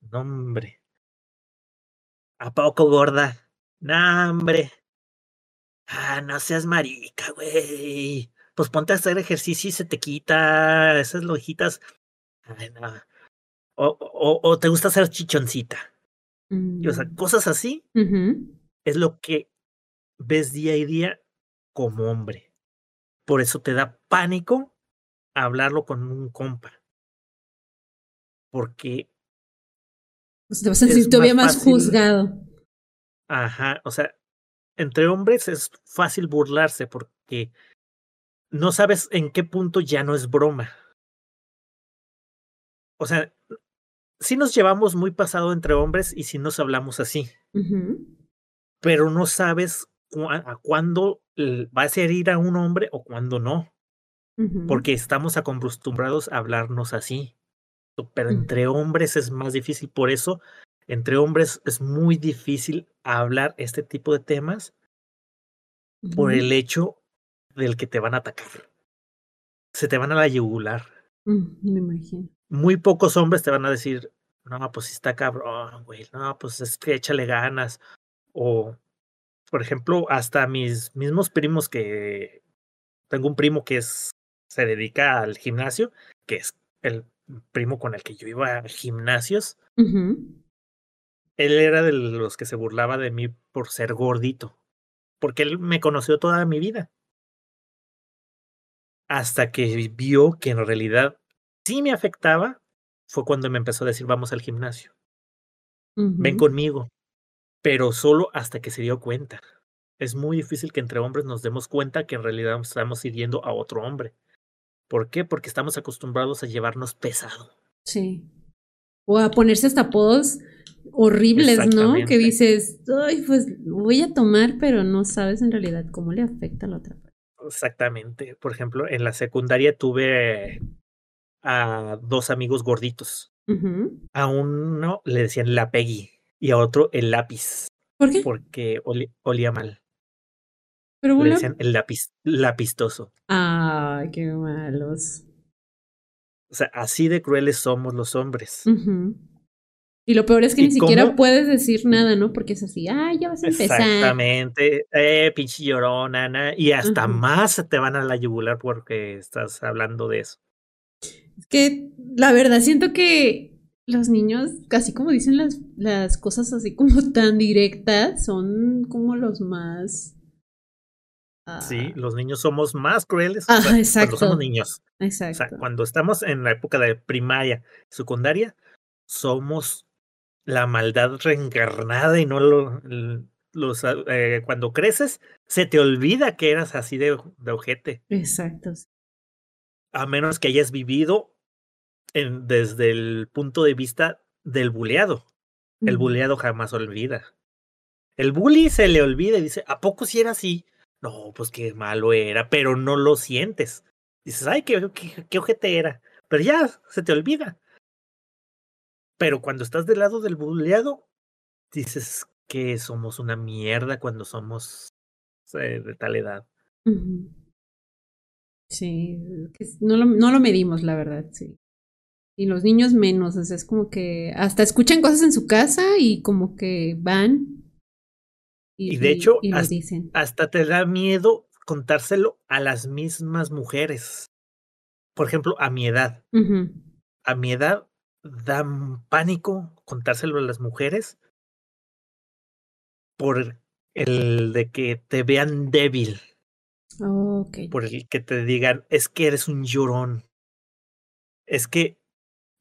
No, hombre. ¿A poco gorda? No, hombre. Ah, no seas marica, güey. Pues ponte a hacer ejercicio y se te quita esas lojitas. Ay, no. O, o, o te gusta hacer chichoncita. Y, o sea, Mm. cosas así es lo que ves día y día como hombre. Por eso te da pánico hablarlo con un compa. Porque, Pues te vas a sentir todavía más más fácil. juzgado. ajá, o sea, entre hombres es fácil burlarse porque no sabes en qué punto ya no es broma. O sea, sí nos llevamos muy pasado entre hombres y sí nos hablamos así, pero no sabes a cuándo va a ser ir a un hombre o cuándo no. Porque estamos acostumbrados a hablarnos así. Pero Ujú. entre hombres es más difícil. Por eso, entre hombres es muy difícil hablar este tipo de temas por el hecho del que te van a atacar. Se te van a la yugular. Mm, Me imagino. Muy pocos hombres te van a decir, no, pues está cabrón, güey. No, pues es que échale ganas. O, por ejemplo, hasta mis mismos primos que tengo un primo que es se dedica al gimnasio, que es el primo con el que yo iba a gimnasios, él era de los que se burlaba de mí por ser gordito, porque él me conoció toda mi vida. Hasta que vio que en realidad sí me afectaba, fue cuando me empezó a decir, vamos al gimnasio, ven conmigo, pero solo hasta que se dio cuenta. Es muy difícil que entre hombres nos demos cuenta que en realidad estamos hiriendo a otro hombre. ¿Por qué? Porque estamos acostumbrados a llevarnos pesado. Sí. O a ponerse hasta apodos horribles, ¿no? Que dices, ay, pues voy a tomar, pero no sabes en realidad cómo le afecta a la otra persona. Exactamente. Por ejemplo, en la secundaria tuve a dos amigos gorditos. A uno le decían la Peggy y a otro el lápiz, ¿Por qué? porque olía mal. Pero Le decían el lápiz, lapistoso. Ay, qué malos. O sea, así de crueles somos los hombres. Y lo peor es que ¿Y ni siquiera puedes decir nada, ¿no? Porque es así, ay, ya vas a empezar. Exactamente. Eh, pinche llorona, na- y hasta más te van a la yugular porque estás hablando de eso. Es que la verdad siento que los niños, así como dicen las, las cosas así como tan directas, son como los más... Sí, ah, los niños somos más crueles cua- cuando exacto. somos niños. O sea, exacto. cuando estamos en la época de primaria, secundaria, somos la maldad reencarnada y no lo, los, ah, eh, cuando creces, se te olvida que eras así de, de ojete, Exacto. a menos que hayas vivido en- desde el punto de vista del buleado. El buleado jamás olvida. El bully se le olvida y dice, ¿a poco si era así? No, pues qué malo era, pero no lo sientes. Dices, ay, qué, qué, qué ojete era. Pero ya, se te olvida. Pero cuando estás del lado del buleado, dices que somos una mierda cuando somos eh, de tal edad. Sí, lo, no lo medimos, la verdad, sí. Y los niños menos, o sea, es como que hasta escuchan cosas en su casa y como que van y, Y de hecho, y hasta, dicen. hasta te da miedo contárselo a las mismas mujeres. Por ejemplo, a mi edad. A mi edad da pánico contárselo a las mujeres por el de que te vean débil, Ok. por el que te digan, es que eres un llorón, es que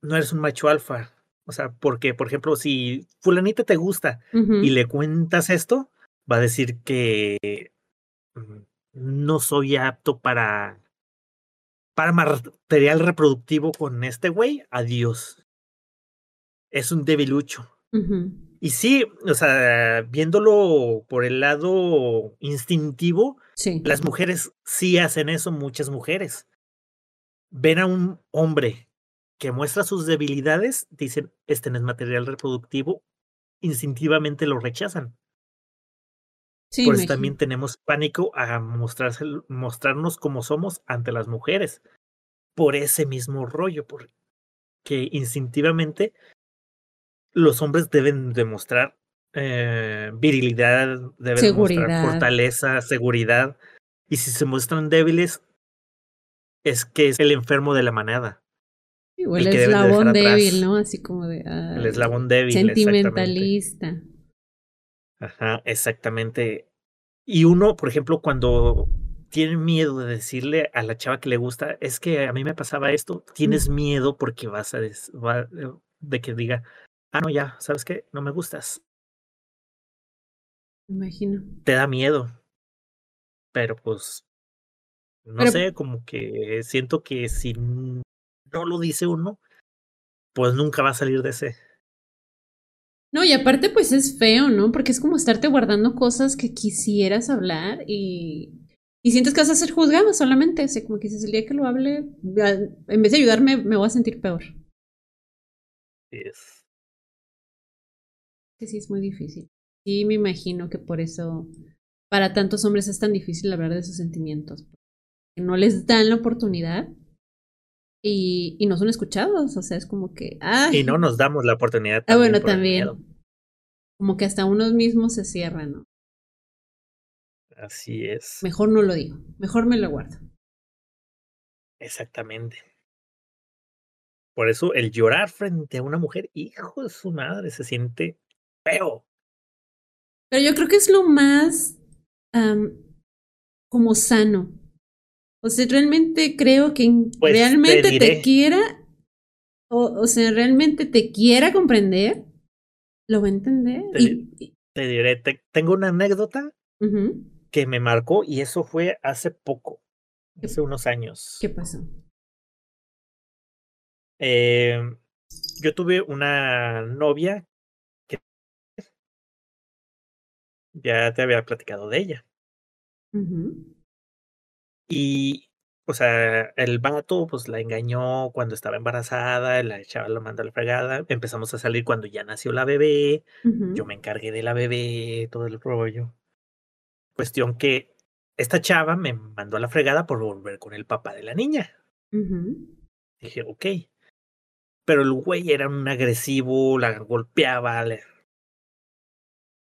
no eres un macho alfa. O sea, porque, por ejemplo, si fulanita te gusta y le cuentas esto, va a decir que mm, no soy apto para para material reproductivo con este güey, adiós. Es un debilucho. Y sí, o sea, viéndolo por el lado instintivo, Sí. las mujeres sí hacen eso, muchas mujeres. Ven a un hombre que muestra sus debilidades, dicen, este no es material reproductivo, instintivamente lo rechazan. Sí, Por eso imagino. también tenemos pánico a mostrarse, mostrarnos como somos ante las mujeres. Por ese mismo rollo, porque instintivamente los hombres deben demostrar eh, virilidad, deben demostrar fortaleza, seguridad. Y si se muestran débiles, es que es el enfermo de la manada, O el el de eslabón débil, ¿no? Así como de. el ay, eslabón débil. Sentimentalista. Ajá, exactamente. Y uno, por ejemplo, cuando tiene miedo de decirle a la chava que le gusta, es que a mí me pasaba esto, tienes Mm. miedo porque vas a des- va- eh, de que diga, ah, no, ya, ¿sabes qué? No me gustas. Me imagino. Te da miedo. Pero pues, no Pero- sé, como que siento que si no lo dice uno, pues nunca va a salir de ese. No, y aparte, pues es feo, ¿no? Porque es como estarte guardando cosas que quisieras hablar y, y sientes que vas a ser juzgado solamente. Sea, como que dices, el día que lo hable, en vez de ayudarme, me voy a sentir peor. Es- Que sí es muy difícil. Sí, me imagino que por eso para tantos hombres es tan difícil hablar de sus sentimientos. Que no les dan la oportunidad y, y no son escuchados. O sea, es como que. Ay, Y no nos damos la oportunidad. Ah, bueno, también. Como que hasta unos mismos se cierran, ¿no? Así es. Mejor no lo digo. Mejor me lo guardo. Exactamente. Por eso el llorar frente a una mujer, hijo de su madre, se siente feo. Pero yo creo que es lo más como sano. O sea, realmente creo que Pues, te realmente te, quiera, o, o sea, realmente te quiera comprender, lo va a entender. Te Y, y- Te diré, te- tengo una anécdota que me marcó y eso fue hace poco, hace unos años. ¿Qué pasó? Eh, yo tuve una novia que ya te había platicado de ella. Ujú, Y, o sea, el vato pues la engañó cuando estaba embarazada, la echaba la manda a la fregada. Empezamos a salir cuando ya nació la bebé. Yo me encargué de la bebé, todo el rollo. Cuestión que esta chava me mandó a la fregada por volver con el papá de la niña. Dije, ok. Pero el güey era un agresivo, la golpeaba, le...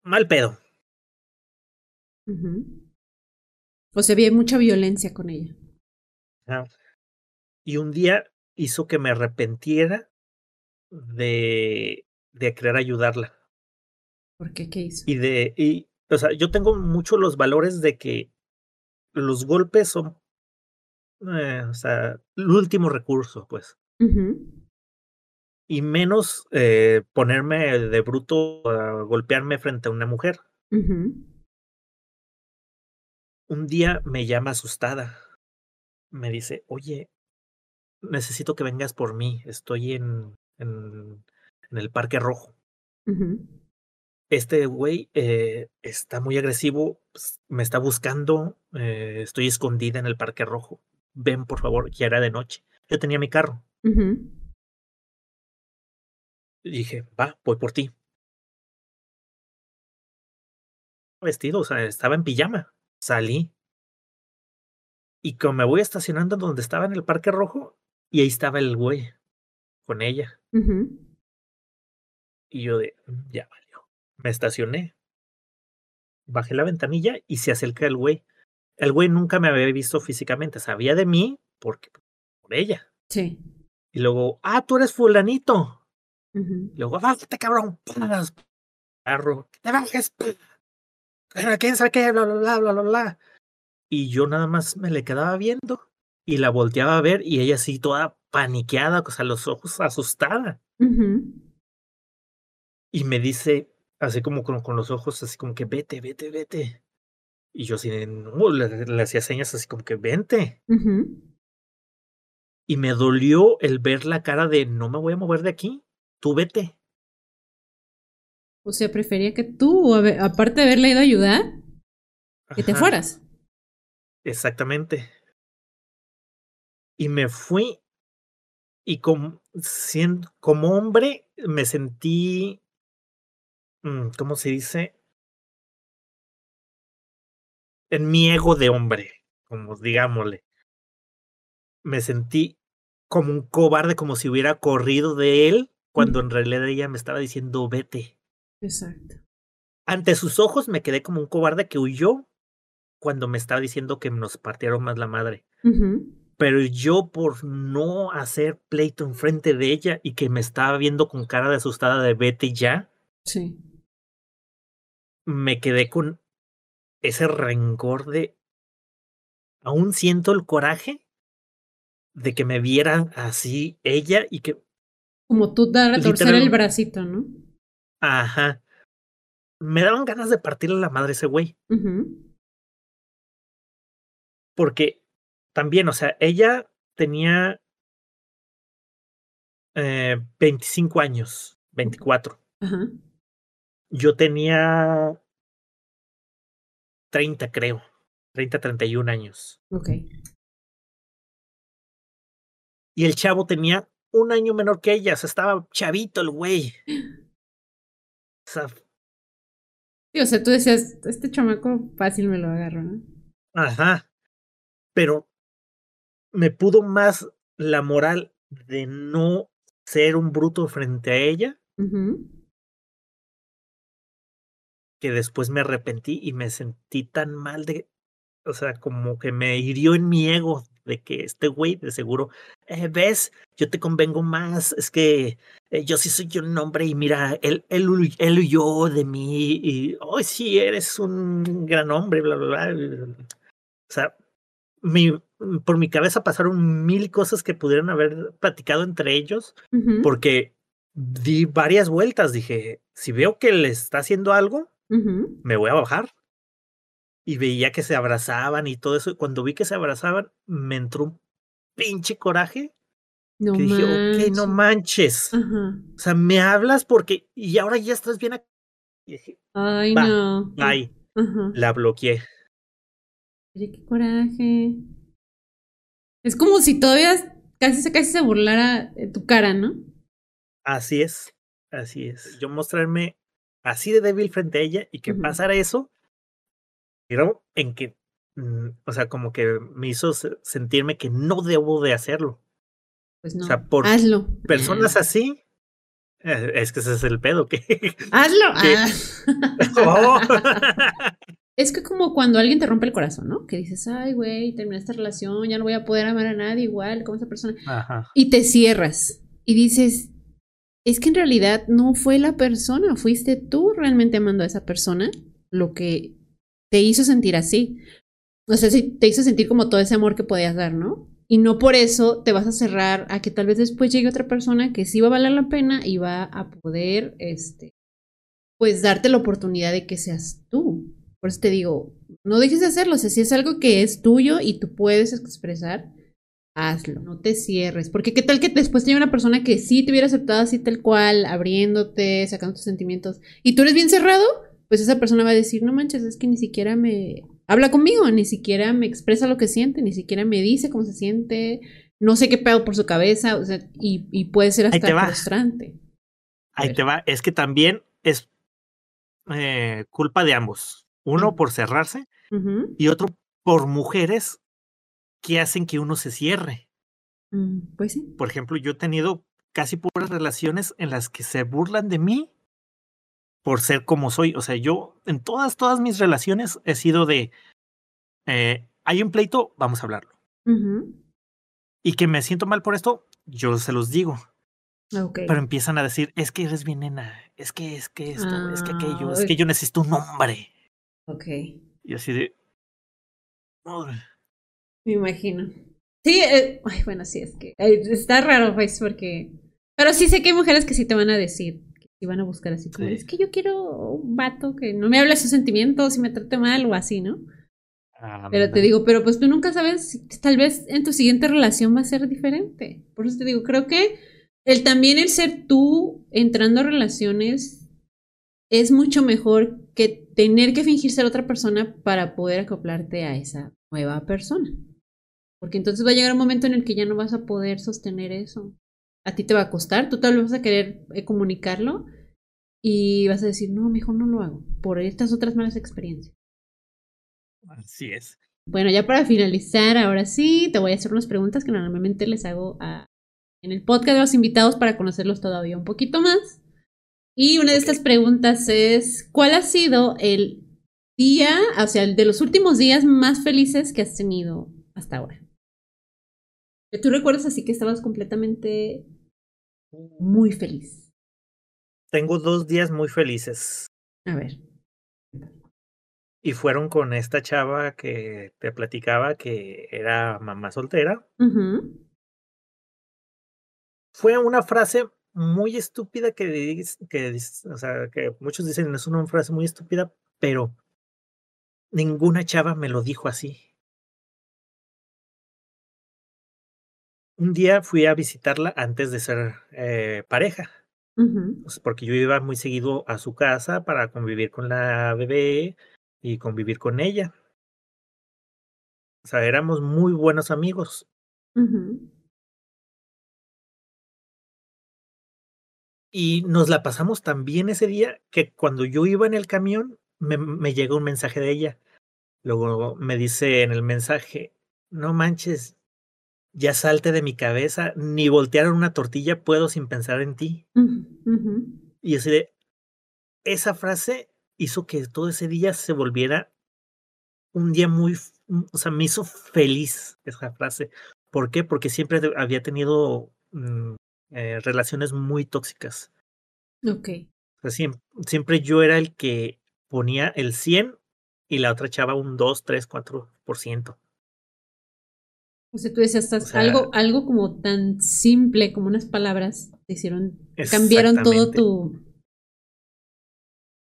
mal pedo. O sea, había mucha violencia con ella. Ajá. Y un día hizo que me arrepentiera de, de querer ayudarla. ¿Por qué? ¿Qué hizo? Y de, y, o sea, yo tengo mucho los valores de que los golpes son, eh, o sea, el último recurso, pues. Y menos eh, ponerme de bruto a golpearme frente a una mujer. Un día me llama asustada. Me dice, oye, necesito que vengas por mí. Estoy en, en, en el Parque Rojo. Este güey eh, está muy agresivo, pues, me está buscando. eh, estoy escondida en el Parque Rojo. Ven, por favor, ya era de noche. Yo tenía mi carro. Y dije, va, voy por ti. Vestido, o sea, estaba en pijama. Salí. Y como me voy estacionando donde estaba en el Parque Rojo, y ahí estaba el güey con ella. Y yo de, "Mm, ya valió. Me estacioné. Bajé la ventanilla y se acerca el güey. El güey nunca me había visto físicamente. Sabía de mí porque por ella. Sí. Y luego, ah, tú eres fulanito. Ujú. Y luego, bájate, cabrón. Carro, que te bajes. Pero quién sabe qué, bla, bla, bla, bla, bla, bla. Y yo nada más me le quedaba viendo y la volteaba a ver y ella así toda paniqueada, o sea, los ojos asustada. Y me dice, así como con, con los ojos, así como que vete, vete, vete. Y yo así, no, le, le hacía señas así como que vente. Y me dolió el ver la cara de no me voy a mover de aquí, tú vete. O sea, prefería que tú, aparte de haberle ido a ayudar, que te fueras. Exactamente. Y me fui y como, como hombre me sentí, mm, ¿cómo se dice? En mi ego de hombre, como digámosle. Me sentí como un cobarde, como si hubiera corrido de él, cuando en realidad ella me estaba diciendo vete. Exacto. Ante sus ojos me quedé como un cobarde que huyó cuando me estaba diciendo que nos partieron más la madre. Pero yo por no hacer pleito enfrente de ella y que me estaba viendo con cara de asustada de vete ya, Sí. me quedé con ese rencor de aún siento el coraje de que me vieran así ella y que Como tú dar a torcer el bracito, ¿no? Ajá. Me daban ganas de partirle la madre a ese güey. Ujú. porque también o sea ella tenía eh, 25 años 24 Ajá. yo tenía 30 creo. 30 31 años. Ok. y el chavo tenía un año menor que ella o sea estaba chavito el güey. O sea Sí, o sea, tú decías, este chamaco fácil me lo agarro, ¿no? Ajá. Pero me pudo más la moral de no ser un bruto frente a ella que después me arrepentí y me sentí tan mal de, o sea, como que me hirió en mi ego de que este güey de seguro, eh, ves, yo te convengo más, es que eh, yo sí soy un hombre y mira, él, él, él huyó de mí y, hoy sí, eres un gran hombre, bla, bla, bla. O sea, mi, por mi cabeza pasaron mil cosas que pudieran haber platicado entre ellos, porque di varias vueltas, dije, si veo que le está haciendo algo, me voy a bajar y veía que se abrazaban y todo eso. Y cuando vi que se abrazaban, me entró un pinche coraje. No que dije, ok, no manches. O sea, me hablas porque. Y ahora ya estás bien aquí. Ay, no. Ay, la bloqueé. Oye, qué coraje. Es como si todavía casi, casi se burlara de tu cara, ¿no? Así es, así es. Yo mostrarme así de débil frente a ella y que pasara eso, pero en que, mm, o sea, como que me hizo sentirme que no debo de hacerlo. Pues no, o sea, por hazlo. Personas así, eh, es que ese es el pedo. Que, hazlo. Ah. Oh. es que como cuando alguien te rompe el corazón, ¿no? Que dices, ay, güey, terminé esta relación, ya no voy a poder amar a nadie igual como esa persona. Ajá. Y te cierras y dices, es que en realidad no fue la persona, fuiste tú realmente amando a esa persona lo que te hizo sentir así. O sea, si te hizo sentir como todo ese amor que podías dar, ¿no? Y no por eso te vas a cerrar a que tal vez después llegue otra persona que sí va a valer la pena y va a poder, este, pues darte la oportunidad de que seas tú. Por eso te digo, no dejes de hacerlo. O sea, si es algo que es tuyo y tú puedes expresar, hazlo, no te cierres. Porque qué tal que después tenga una persona que sí te hubiera aceptado así tal cual, abriéndote, sacando tus sentimientos, y tú eres bien cerrado, pues esa persona va a decir, no manches, es que ni siquiera me habla conmigo, ni siquiera me expresa lo que siente, ni siquiera me dice cómo se siente, no sé qué pedo por su cabeza, o sea, y, puede ser hasta frustrante. Ahí te va, es que también es eh, culpa de ambos. Uno por cerrarse y otro por mujeres que hacen que uno se cierre. Mm, pues sí. Por ejemplo, yo he tenido casi puras relaciones en las que se burlan de mí por ser como soy. O sea, yo en todas, todas mis relaciones he sido de, eh, hay un pleito, vamos a hablarlo. Y que me siento mal por esto, yo se los digo. Okay. Pero empiezan a decir, es que eres bien nena, es que, es que esto, es que aquello, es ah, que yo necesito un hombre. Ok. Y así de... Me imagino. Sí, eh, ay, bueno, sí, es que eh, está raro, pues, porque... Pero sí sé que hay mujeres que sí te van a decir, y van a buscar así como, es que yo quiero un vato que no me hable sus sentimientos y me trate mal o así, ¿no? Ah, pero te digo, pero pues tú nunca sabes, tal vez en tu siguiente relación va a ser diferente. Por eso te digo, creo que el también el ser tú entrando a relaciones es mucho mejor que tener que fingir ser otra persona para poder acoplarte a esa nueva persona. Porque entonces va a llegar un momento en el que ya no vas a poder sostener eso a ti te va a costar, tú tal vez vas a querer eh, comunicarlo y vas a decir, no, mejor no lo hago, por estas otras malas experiencias. Así es. Bueno, ya para finalizar, ahora sí, te voy a hacer unas preguntas que normalmente les hago a, en el podcast de los invitados para conocerlos todavía un poquito más. Y una de estas preguntas es, ¿cuál ha sido el día, o sea, el de los últimos días más felices que has tenido hasta ahora? tú recuerdas así que estabas completamente muy feliz. Tengo dos días muy felices. A ver. Y fueron con esta chava que te platicaba que era mamá soltera. Fue una frase muy estúpida que, que, o sea, que muchos dicen es una frase muy estúpida, pero ninguna chava me lo dijo así. un día fui a visitarla antes de ser eh, pareja, pues, porque yo iba muy seguido a su casa para convivir con la bebé y convivir con ella. O sea, éramos muy buenos amigos. Y nos la pasamos tan bien ese día que cuando yo iba en el camión me, me llegó un mensaje de ella. Luego me dice en el mensaje, no manches, ya salte de mi cabeza, ni voltear una tortilla puedo sin pensar en ti. Y así de, esa frase hizo que todo ese día se volviera un día muy o sea, me hizo feliz esa frase. ¿Por qué? Porque siempre había tenido mm, eh, relaciones muy tóxicas. Ok. O sea, siempre, siempre yo era el que ponía el 100 y la otra echaba un 2, 3, 4%. O sea, tú decías, algo, algo como tan simple como unas palabras te hicieron, cambiaron todo tu,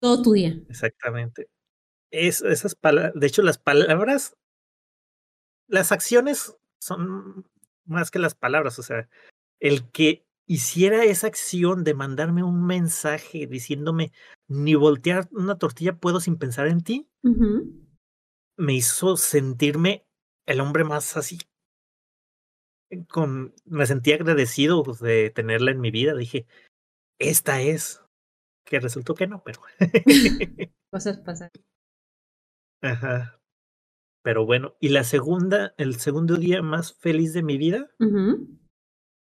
todo tu día. Exactamente. Es, esas palabras, de hecho, las palabras, las acciones son más que las palabras. O sea, el que hiciera esa acción de mandarme un mensaje diciéndome ni voltear una tortilla puedo sin pensar en ti, me hizo sentirme el hombre más así. Con, me sentí agradecido de tenerla en mi vida. Dije, esta es. Que resultó que no, pero. Cosas pasan. Ajá. Pero bueno, y la segunda, el segundo día más feliz de mi vida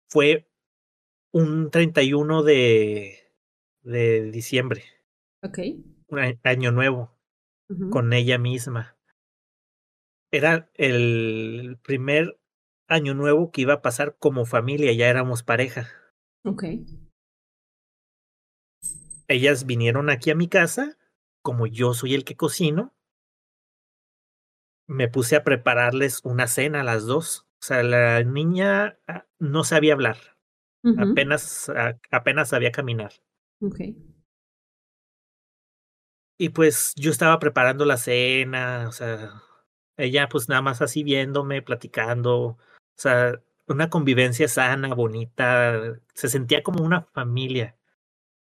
fue un 31 de, de diciembre. Ok. Un año nuevo. Con ella misma. Era el primer año nuevo que iba a pasar como familia, ya éramos pareja. Ok. Ellas vinieron aquí a mi casa, como yo soy el que cocino, me puse a prepararles una cena a las dos. O sea, la niña ah, no sabía hablar, apenas, ah, apenas sabía caminar. Okay. Y pues yo estaba preparando la cena, o sea, ella pues nada más así viéndome, platicando, o sea, una convivencia sana, bonita, se sentía como una familia.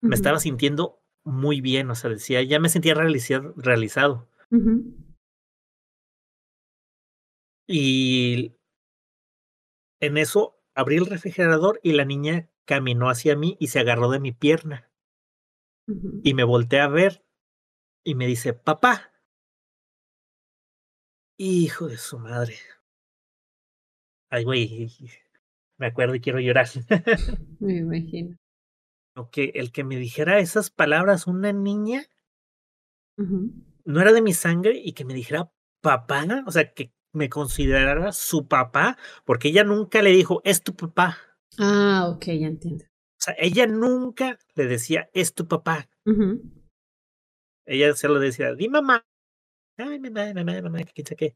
Me estaba sintiendo muy bien, o sea, decía, ya me sentía realizado. Y en eso abrí el refrigerador y la niña caminó hacia mí y se agarró de mi pierna. Y me volteé a ver y me dice, papá. Hijo de su madre. Ay, güey, me acuerdo y quiero llorar. me imagino. que el que me dijera esas palabras una niña no era de mi sangre y que me dijera papá, o sea, que me considerara su papá, porque ella nunca le dijo, es tu papá. Ah, ok, ya entiendo. O sea, ella nunca le decía, es tu papá. Ella se lo decía, di mamá. Ay, mamá, mamá, mamá, qué qué.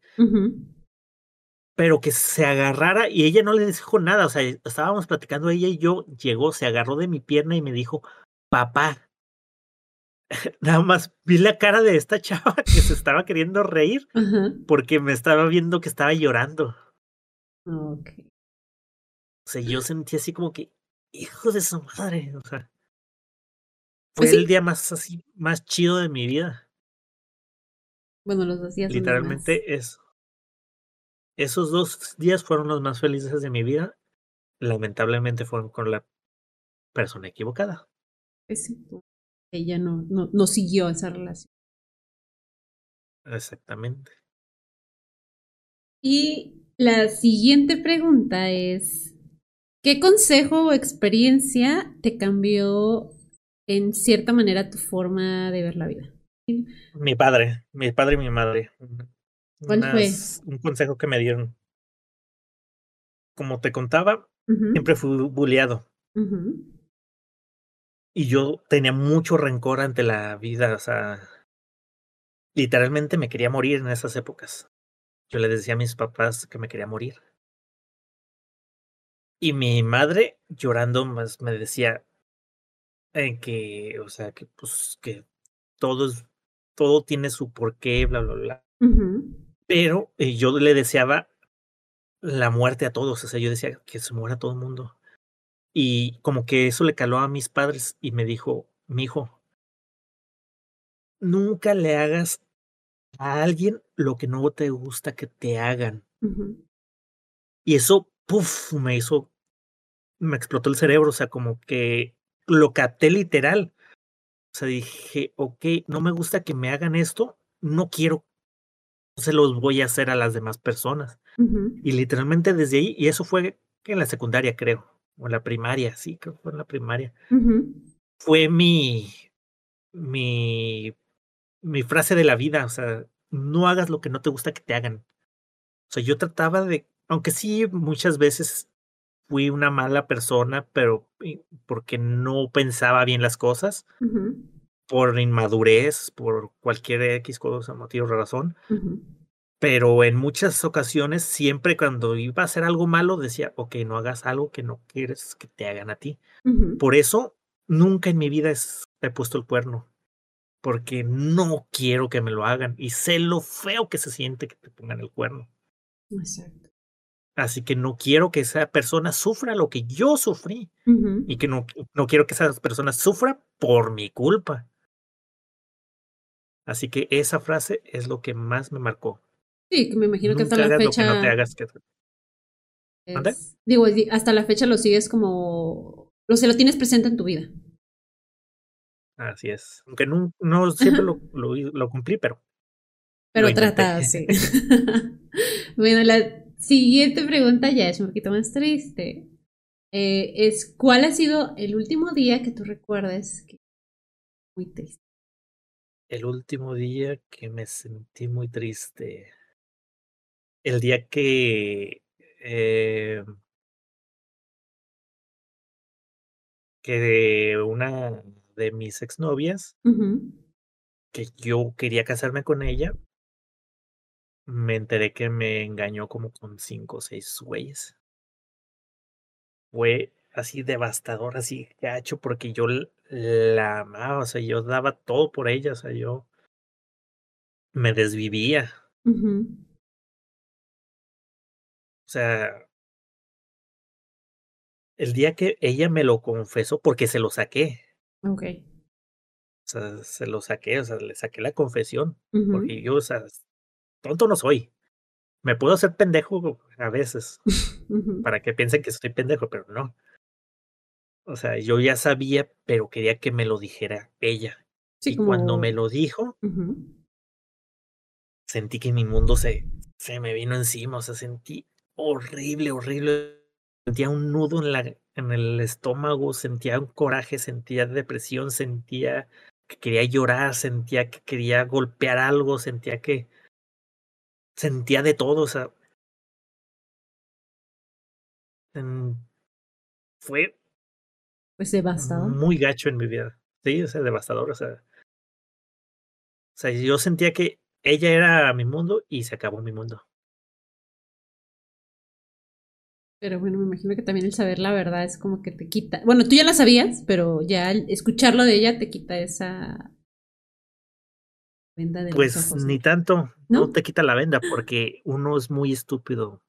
Pero que se agarrara y ella no le dijo nada. O sea, estábamos platicando ella y yo, llegó, se agarró de mi pierna y me dijo, papá. nada más vi la cara de esta chava que se estaba queriendo reír porque me estaba viendo que estaba llorando. Ok. O sea, yo sentí así como que, hijo de su madre, o sea, fue pues el día más así, más chido de mi vida. Bueno, los días. Literalmente es. Esos dos días fueron los más felices de mi vida. Lamentablemente fueron con la persona equivocada. Sí ella no, no, no siguió esa relación. Exactamente. Y la siguiente pregunta es, ¿qué consejo o experiencia te cambió en cierta manera tu forma de ver la vida? Mi padre, mi padre y mi madre. ¿Cuál fue? Un consejo que me dieron. Como te contaba, siempre fui bulleado y yo tenía mucho rencor ante la vida, o sea, literalmente me quería morir en esas épocas. Yo le decía a mis papás que me quería morir. Y mi madre llorando más me decía en que, o sea, que pues que todo es, todo tiene su porqué, bla, bla, bla. Pero eh, yo le deseaba la muerte a todos, o sea, yo decía que se muera todo el mundo. Y como que eso le caló a mis padres y me dijo, mi hijo, nunca le hagas a alguien lo que no te gusta que te hagan. Y eso, puff, me hizo, me explotó el cerebro, o sea, como que lo capté literal. O sea, dije, ok, no me gusta que me hagan esto, no quiero, se los voy a hacer a las demás personas. Y literalmente desde ahí, y eso fue en la secundaria, creo o la primaria, sí, creo que fue en la primaria. Fue mi, mi, mi frase de la vida, o sea, no hagas lo que no te gusta que te hagan. O sea, yo trataba de, aunque sí muchas veces fui una mala persona, pero porque no pensaba bien las cosas, por inmadurez, por cualquier X cosa, motivo o razón. Pero en muchas ocasiones, siempre cuando iba a hacer algo malo, decía, ok, no hagas algo que no quieres que te hagan a ti. Por eso, nunca en mi vida he puesto el cuerno. Porque no quiero que me lo hagan. Y sé lo feo que se siente que te pongan el cuerno. Exacto. Así que no quiero que esa persona sufra lo que yo sufrí. Y que no, no quiero que esa persona sufra por mi culpa. Así que esa frase es lo que más me marcó. Sí, que me imagino que hasta la fecha. no te hagas que... Digo, hasta la fecha lo sigues como. Lo se lo tienes presente en tu vida. Así es. Aunque no, no siempre lo, lo, lo, cumplí, pero. Pero trata, sí. bueno, la siguiente pregunta ya es un poquito más triste. Eh, es ¿cuál ha sido el último día que tú recuerdes que muy triste? El último día que me sentí muy triste. El día que eh, que una de mis exnovias, que yo quería casarme con ella, me enteré que me engañó como con cinco o seis güeyes. Fue así devastador, así gacho, porque yo la amaba, o sea, yo daba todo por ella, o sea, yo me desvivía. O sea, el día que ella me lo confesó, porque se lo saqué. Ok. O sea, se lo saqué, o sea, le saqué la confesión. Porque yo, o sea, tonto no soy. Me puedo hacer pendejo a veces. Para que piensen que soy pendejo, pero no. O sea, yo ya sabía, pero quería que me lo dijera ella. y cuando me lo dijo, sentí que mi mundo se, se me vino encima. O sea, sentí horrible, horrible. Sentía un nudo en, la, en el estómago, sentía un coraje, sentía depresión, sentía que quería llorar, sentía que quería golpear algo, sentía que sentía de todo, o sea, fue pues devastador. Muy gacho en mi vida. Sí, o sea, devastador, o sea. O sea, yo sentía que ella era mi mundo y se acabó mi mundo. Pero bueno, me imagino que también el saber la verdad es como que te quita. Bueno, tú ya la sabías, pero ya escucharlo de ella te quita esa venda de Pues ni tanto, ¿No? te quita la venda porque uno es muy estúpido.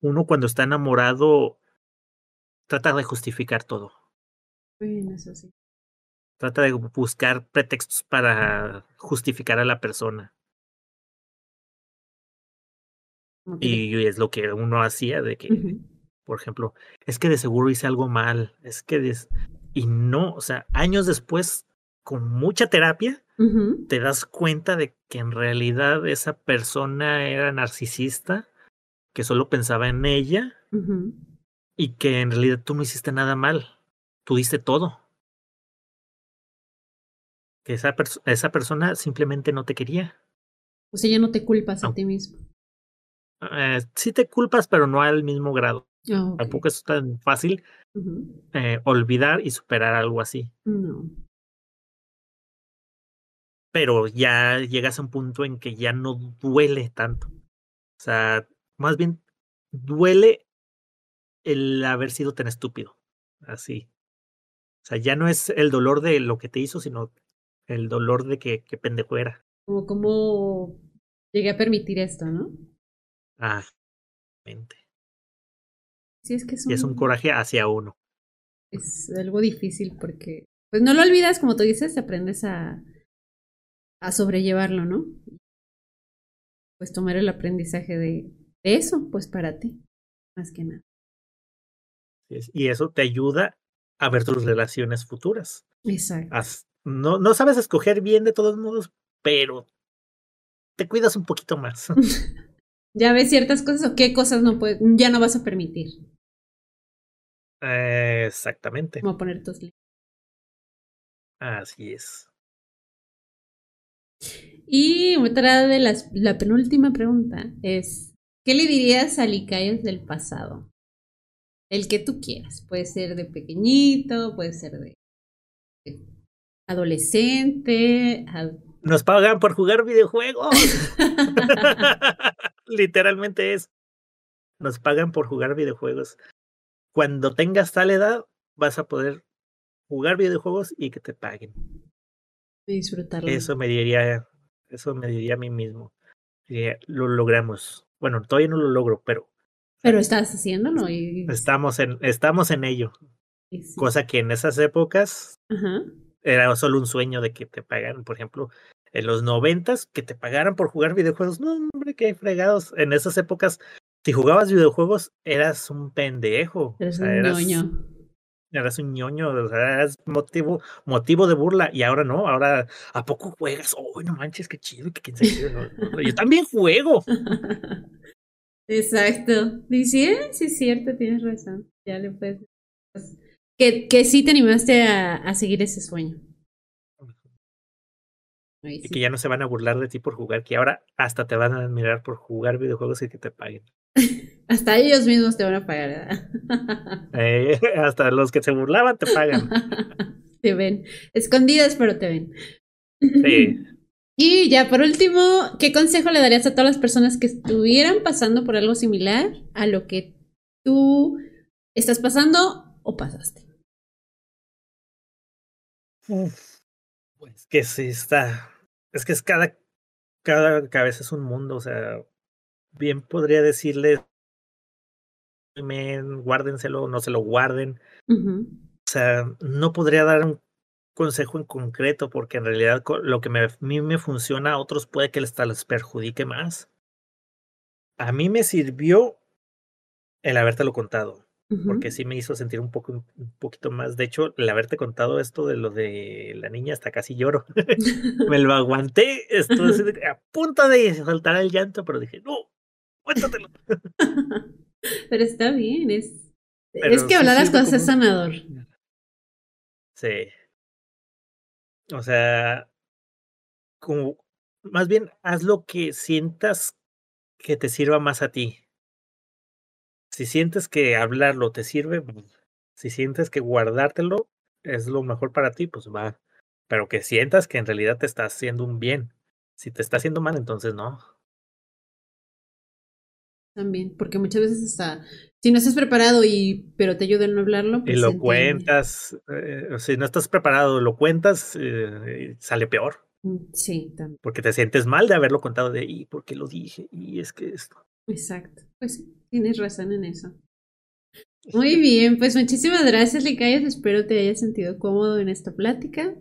Uno cuando está enamorado trata de justificar todo. Bueno, eso sí. Trata de buscar pretextos para justificar a la persona. Y es lo que uno hacía de que, por ejemplo, es que de seguro hice algo mal, es que y no, o sea, años después, con mucha terapia, te das cuenta de que en realidad esa persona era narcisista, que solo pensaba en ella y que en realidad tú no hiciste nada mal, tú diste todo. Que esa, esa persona simplemente no te quería. O sea, ya no te culpas a ti mismo. Eh, sí te culpas, pero no al mismo grado. Ah, Tampoco es tan fácil eh, olvidar y superar algo así. No. Pero ya llegas a un punto en que ya no duele tanto. O sea, más bien duele el haber sido tan estúpido. Así. O sea, ya no es el dolor de lo que te hizo, sino el dolor de que, que pendejo era. Como cómo llegué a permitir esto, ¿no? Ah, mente. Sí, es que es un, y es un coraje hacia uno. Es algo difícil porque, pues no lo olvidas, como tú dices, aprendes a, a sobrellevarlo, ¿no? Pues tomar el aprendizaje de, de eso, pues para ti, más que nada. Y eso te ayuda a ver tus relaciones futuras. Exacto. no, no sabes escoger bien de todos modos, pero te cuidas un poquito más. Ya ves ciertas cosas o qué cosas no puedes, ya no vas a permitir. exactamente. Como poner tus Así es. Y otra de las, la penúltima pregunta es, ¿qué le dirías a Licayos del pasado? El que tú quieras. Puede ser de pequeñito, puede ser de adolescente. Nos pagan por jugar videojuegos. Literalmente es. Nos pagan por jugar videojuegos. Cuando tengas tal edad, vas a poder jugar videojuegos y que te paguen. Disfrutarlo. Eso me diría, eso me diría a mí mismo. lo logramos. Bueno, todavía no lo logro, pero. Pero estás haciéndolo y. Estamos en, estamos en ello. Cosa que en esas épocas era solo un sueño de que te pagaran, por ejemplo, en los noventas, que te pagaran por jugar videojuegos. No, hombre, qué fregados. En esas épocas, si jugabas videojuegos, eras un pendejo. Eres un ñoño eras un ñoño, o sea, eras motivo, motivo de burla, y ahora no, ahora, ¿a poco juegas? Oh, no manches, qué chido, que quién se Yo también juego. Exacto. Y sí, sí es cierto, tienes razón. Ya le puedes. Que, que sí te animaste a, a seguir ese sueño. Y que ya no se van a burlar de ti por jugar, que ahora hasta te van a admirar por jugar videojuegos y que te paguen. Hasta ellos mismos te van a pagar. Eh, hasta los que se burlaban te pagan. te ven. Escondidas, pero te ven. Sí. Y ya por último, ¿qué consejo le darías a todas las personas que estuvieran pasando por algo similar a lo que tú estás pasando o pasaste? pues que sí está. Es que es cada, cada cabeza es un mundo, o sea, bien podría decirle, guárdenselo, no se lo guarden. O sea, no podría dar un consejo en concreto porque en realidad lo que a mí me funciona a otros puede que les, les perjudique más. A mí me sirvió el habértelo contado, porque sí me hizo sentir un poco un poquito más. De hecho, el haberte contado esto de lo de la niña hasta casi lloro. me lo aguanté, estuve a punto de saltar el llanto, pero dije, no, cuéntatelo. Pero está bien, es, es que hablar las cosas es sanador. Sí. O sea, como, más bien haz lo que sientas que te sirva más a ti. Si sientes que hablarlo te sirve, pues, si sientes que guardártelo es lo mejor para ti, pues va. Pero que sientas que en realidad te está haciendo un bien. Si te está haciendo mal, entonces no. También, porque muchas veces está, si no estás preparado y pero te ayuda a no hablarlo. y pues lo cuentas, eh, si no estás preparado, lo cuentas, eh, sale peor. Mm, sí, también. Porque te sientes mal de haberlo contado de ahí, porque lo dije, y es que esto. Exacto, pues tienes razón en eso. Muy bien, pues muchísimas gracias, Licayas. Espero te hayas sentido cómodo en esta plática.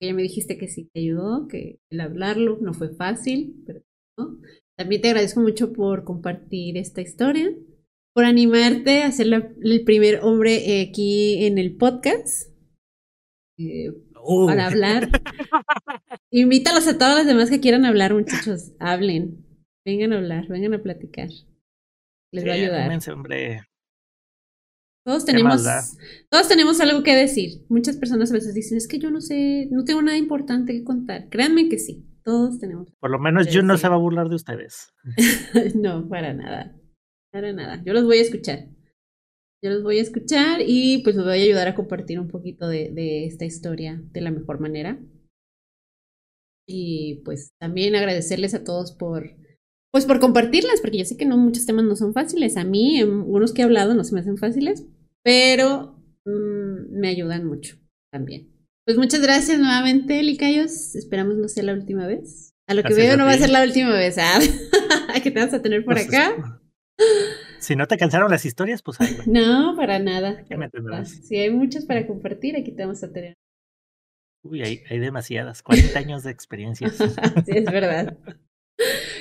Ya me dijiste que sí te ayudó, que el hablarlo no fue fácil, pero ¿no? También te agradezco mucho por compartir esta historia, por animarte a ser el primer hombre eh, aquí en el podcast eh, para hablar. Invítalos a todos los demás que quieran hablar, muchachos. Hablen, vengan a hablar, vengan a platicar. Les va a ayudar. hombre. Todos tenemos, todos tenemos algo que decir. Muchas personas a veces dicen, es que yo no sé, no tengo nada importante que contar. Créanme que sí. Todos tenemos. Por lo menos yo no se va a burlar de ustedes. no, para nada. Para nada. Yo los voy a escuchar. Yo los voy a escuchar y pues los voy a ayudar a compartir un poquito de, de esta historia de la mejor manera. Y pues también agradecerles a todos por, pues por compartirlas, porque yo sé que no muchos temas no son fáciles. A mí, en unos que he hablado no se me hacen fáciles, pero mm, me ayudan mucho también. Pues muchas gracias nuevamente, Licayos. Esperamos no sea la última vez. A lo que veo no va a ser la última vez. ¿ah? que te vas a tener por pues, acá. Si no te cansaron las historias, pues ahí. No, para nada. Si hay muchas para compartir, aquí te vamos a tener. Uy, hay, hay demasiadas. 40 años de experiencia. sí, es verdad.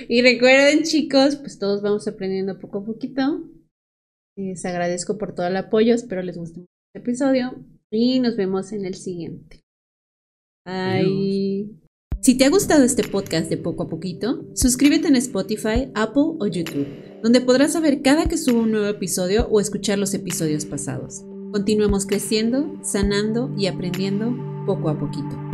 Y recuerden, chicos, pues todos vamos aprendiendo poco a poquito. Les agradezco por todo el apoyo. Espero les guste mucho este episodio. Y nos vemos en el siguiente. Bye. Si te ha gustado este podcast de poco a poquito, suscríbete en Spotify, Apple o YouTube, donde podrás saber cada que subo un nuevo episodio o escuchar los episodios pasados. Continuemos creciendo, sanando y aprendiendo poco a poquito.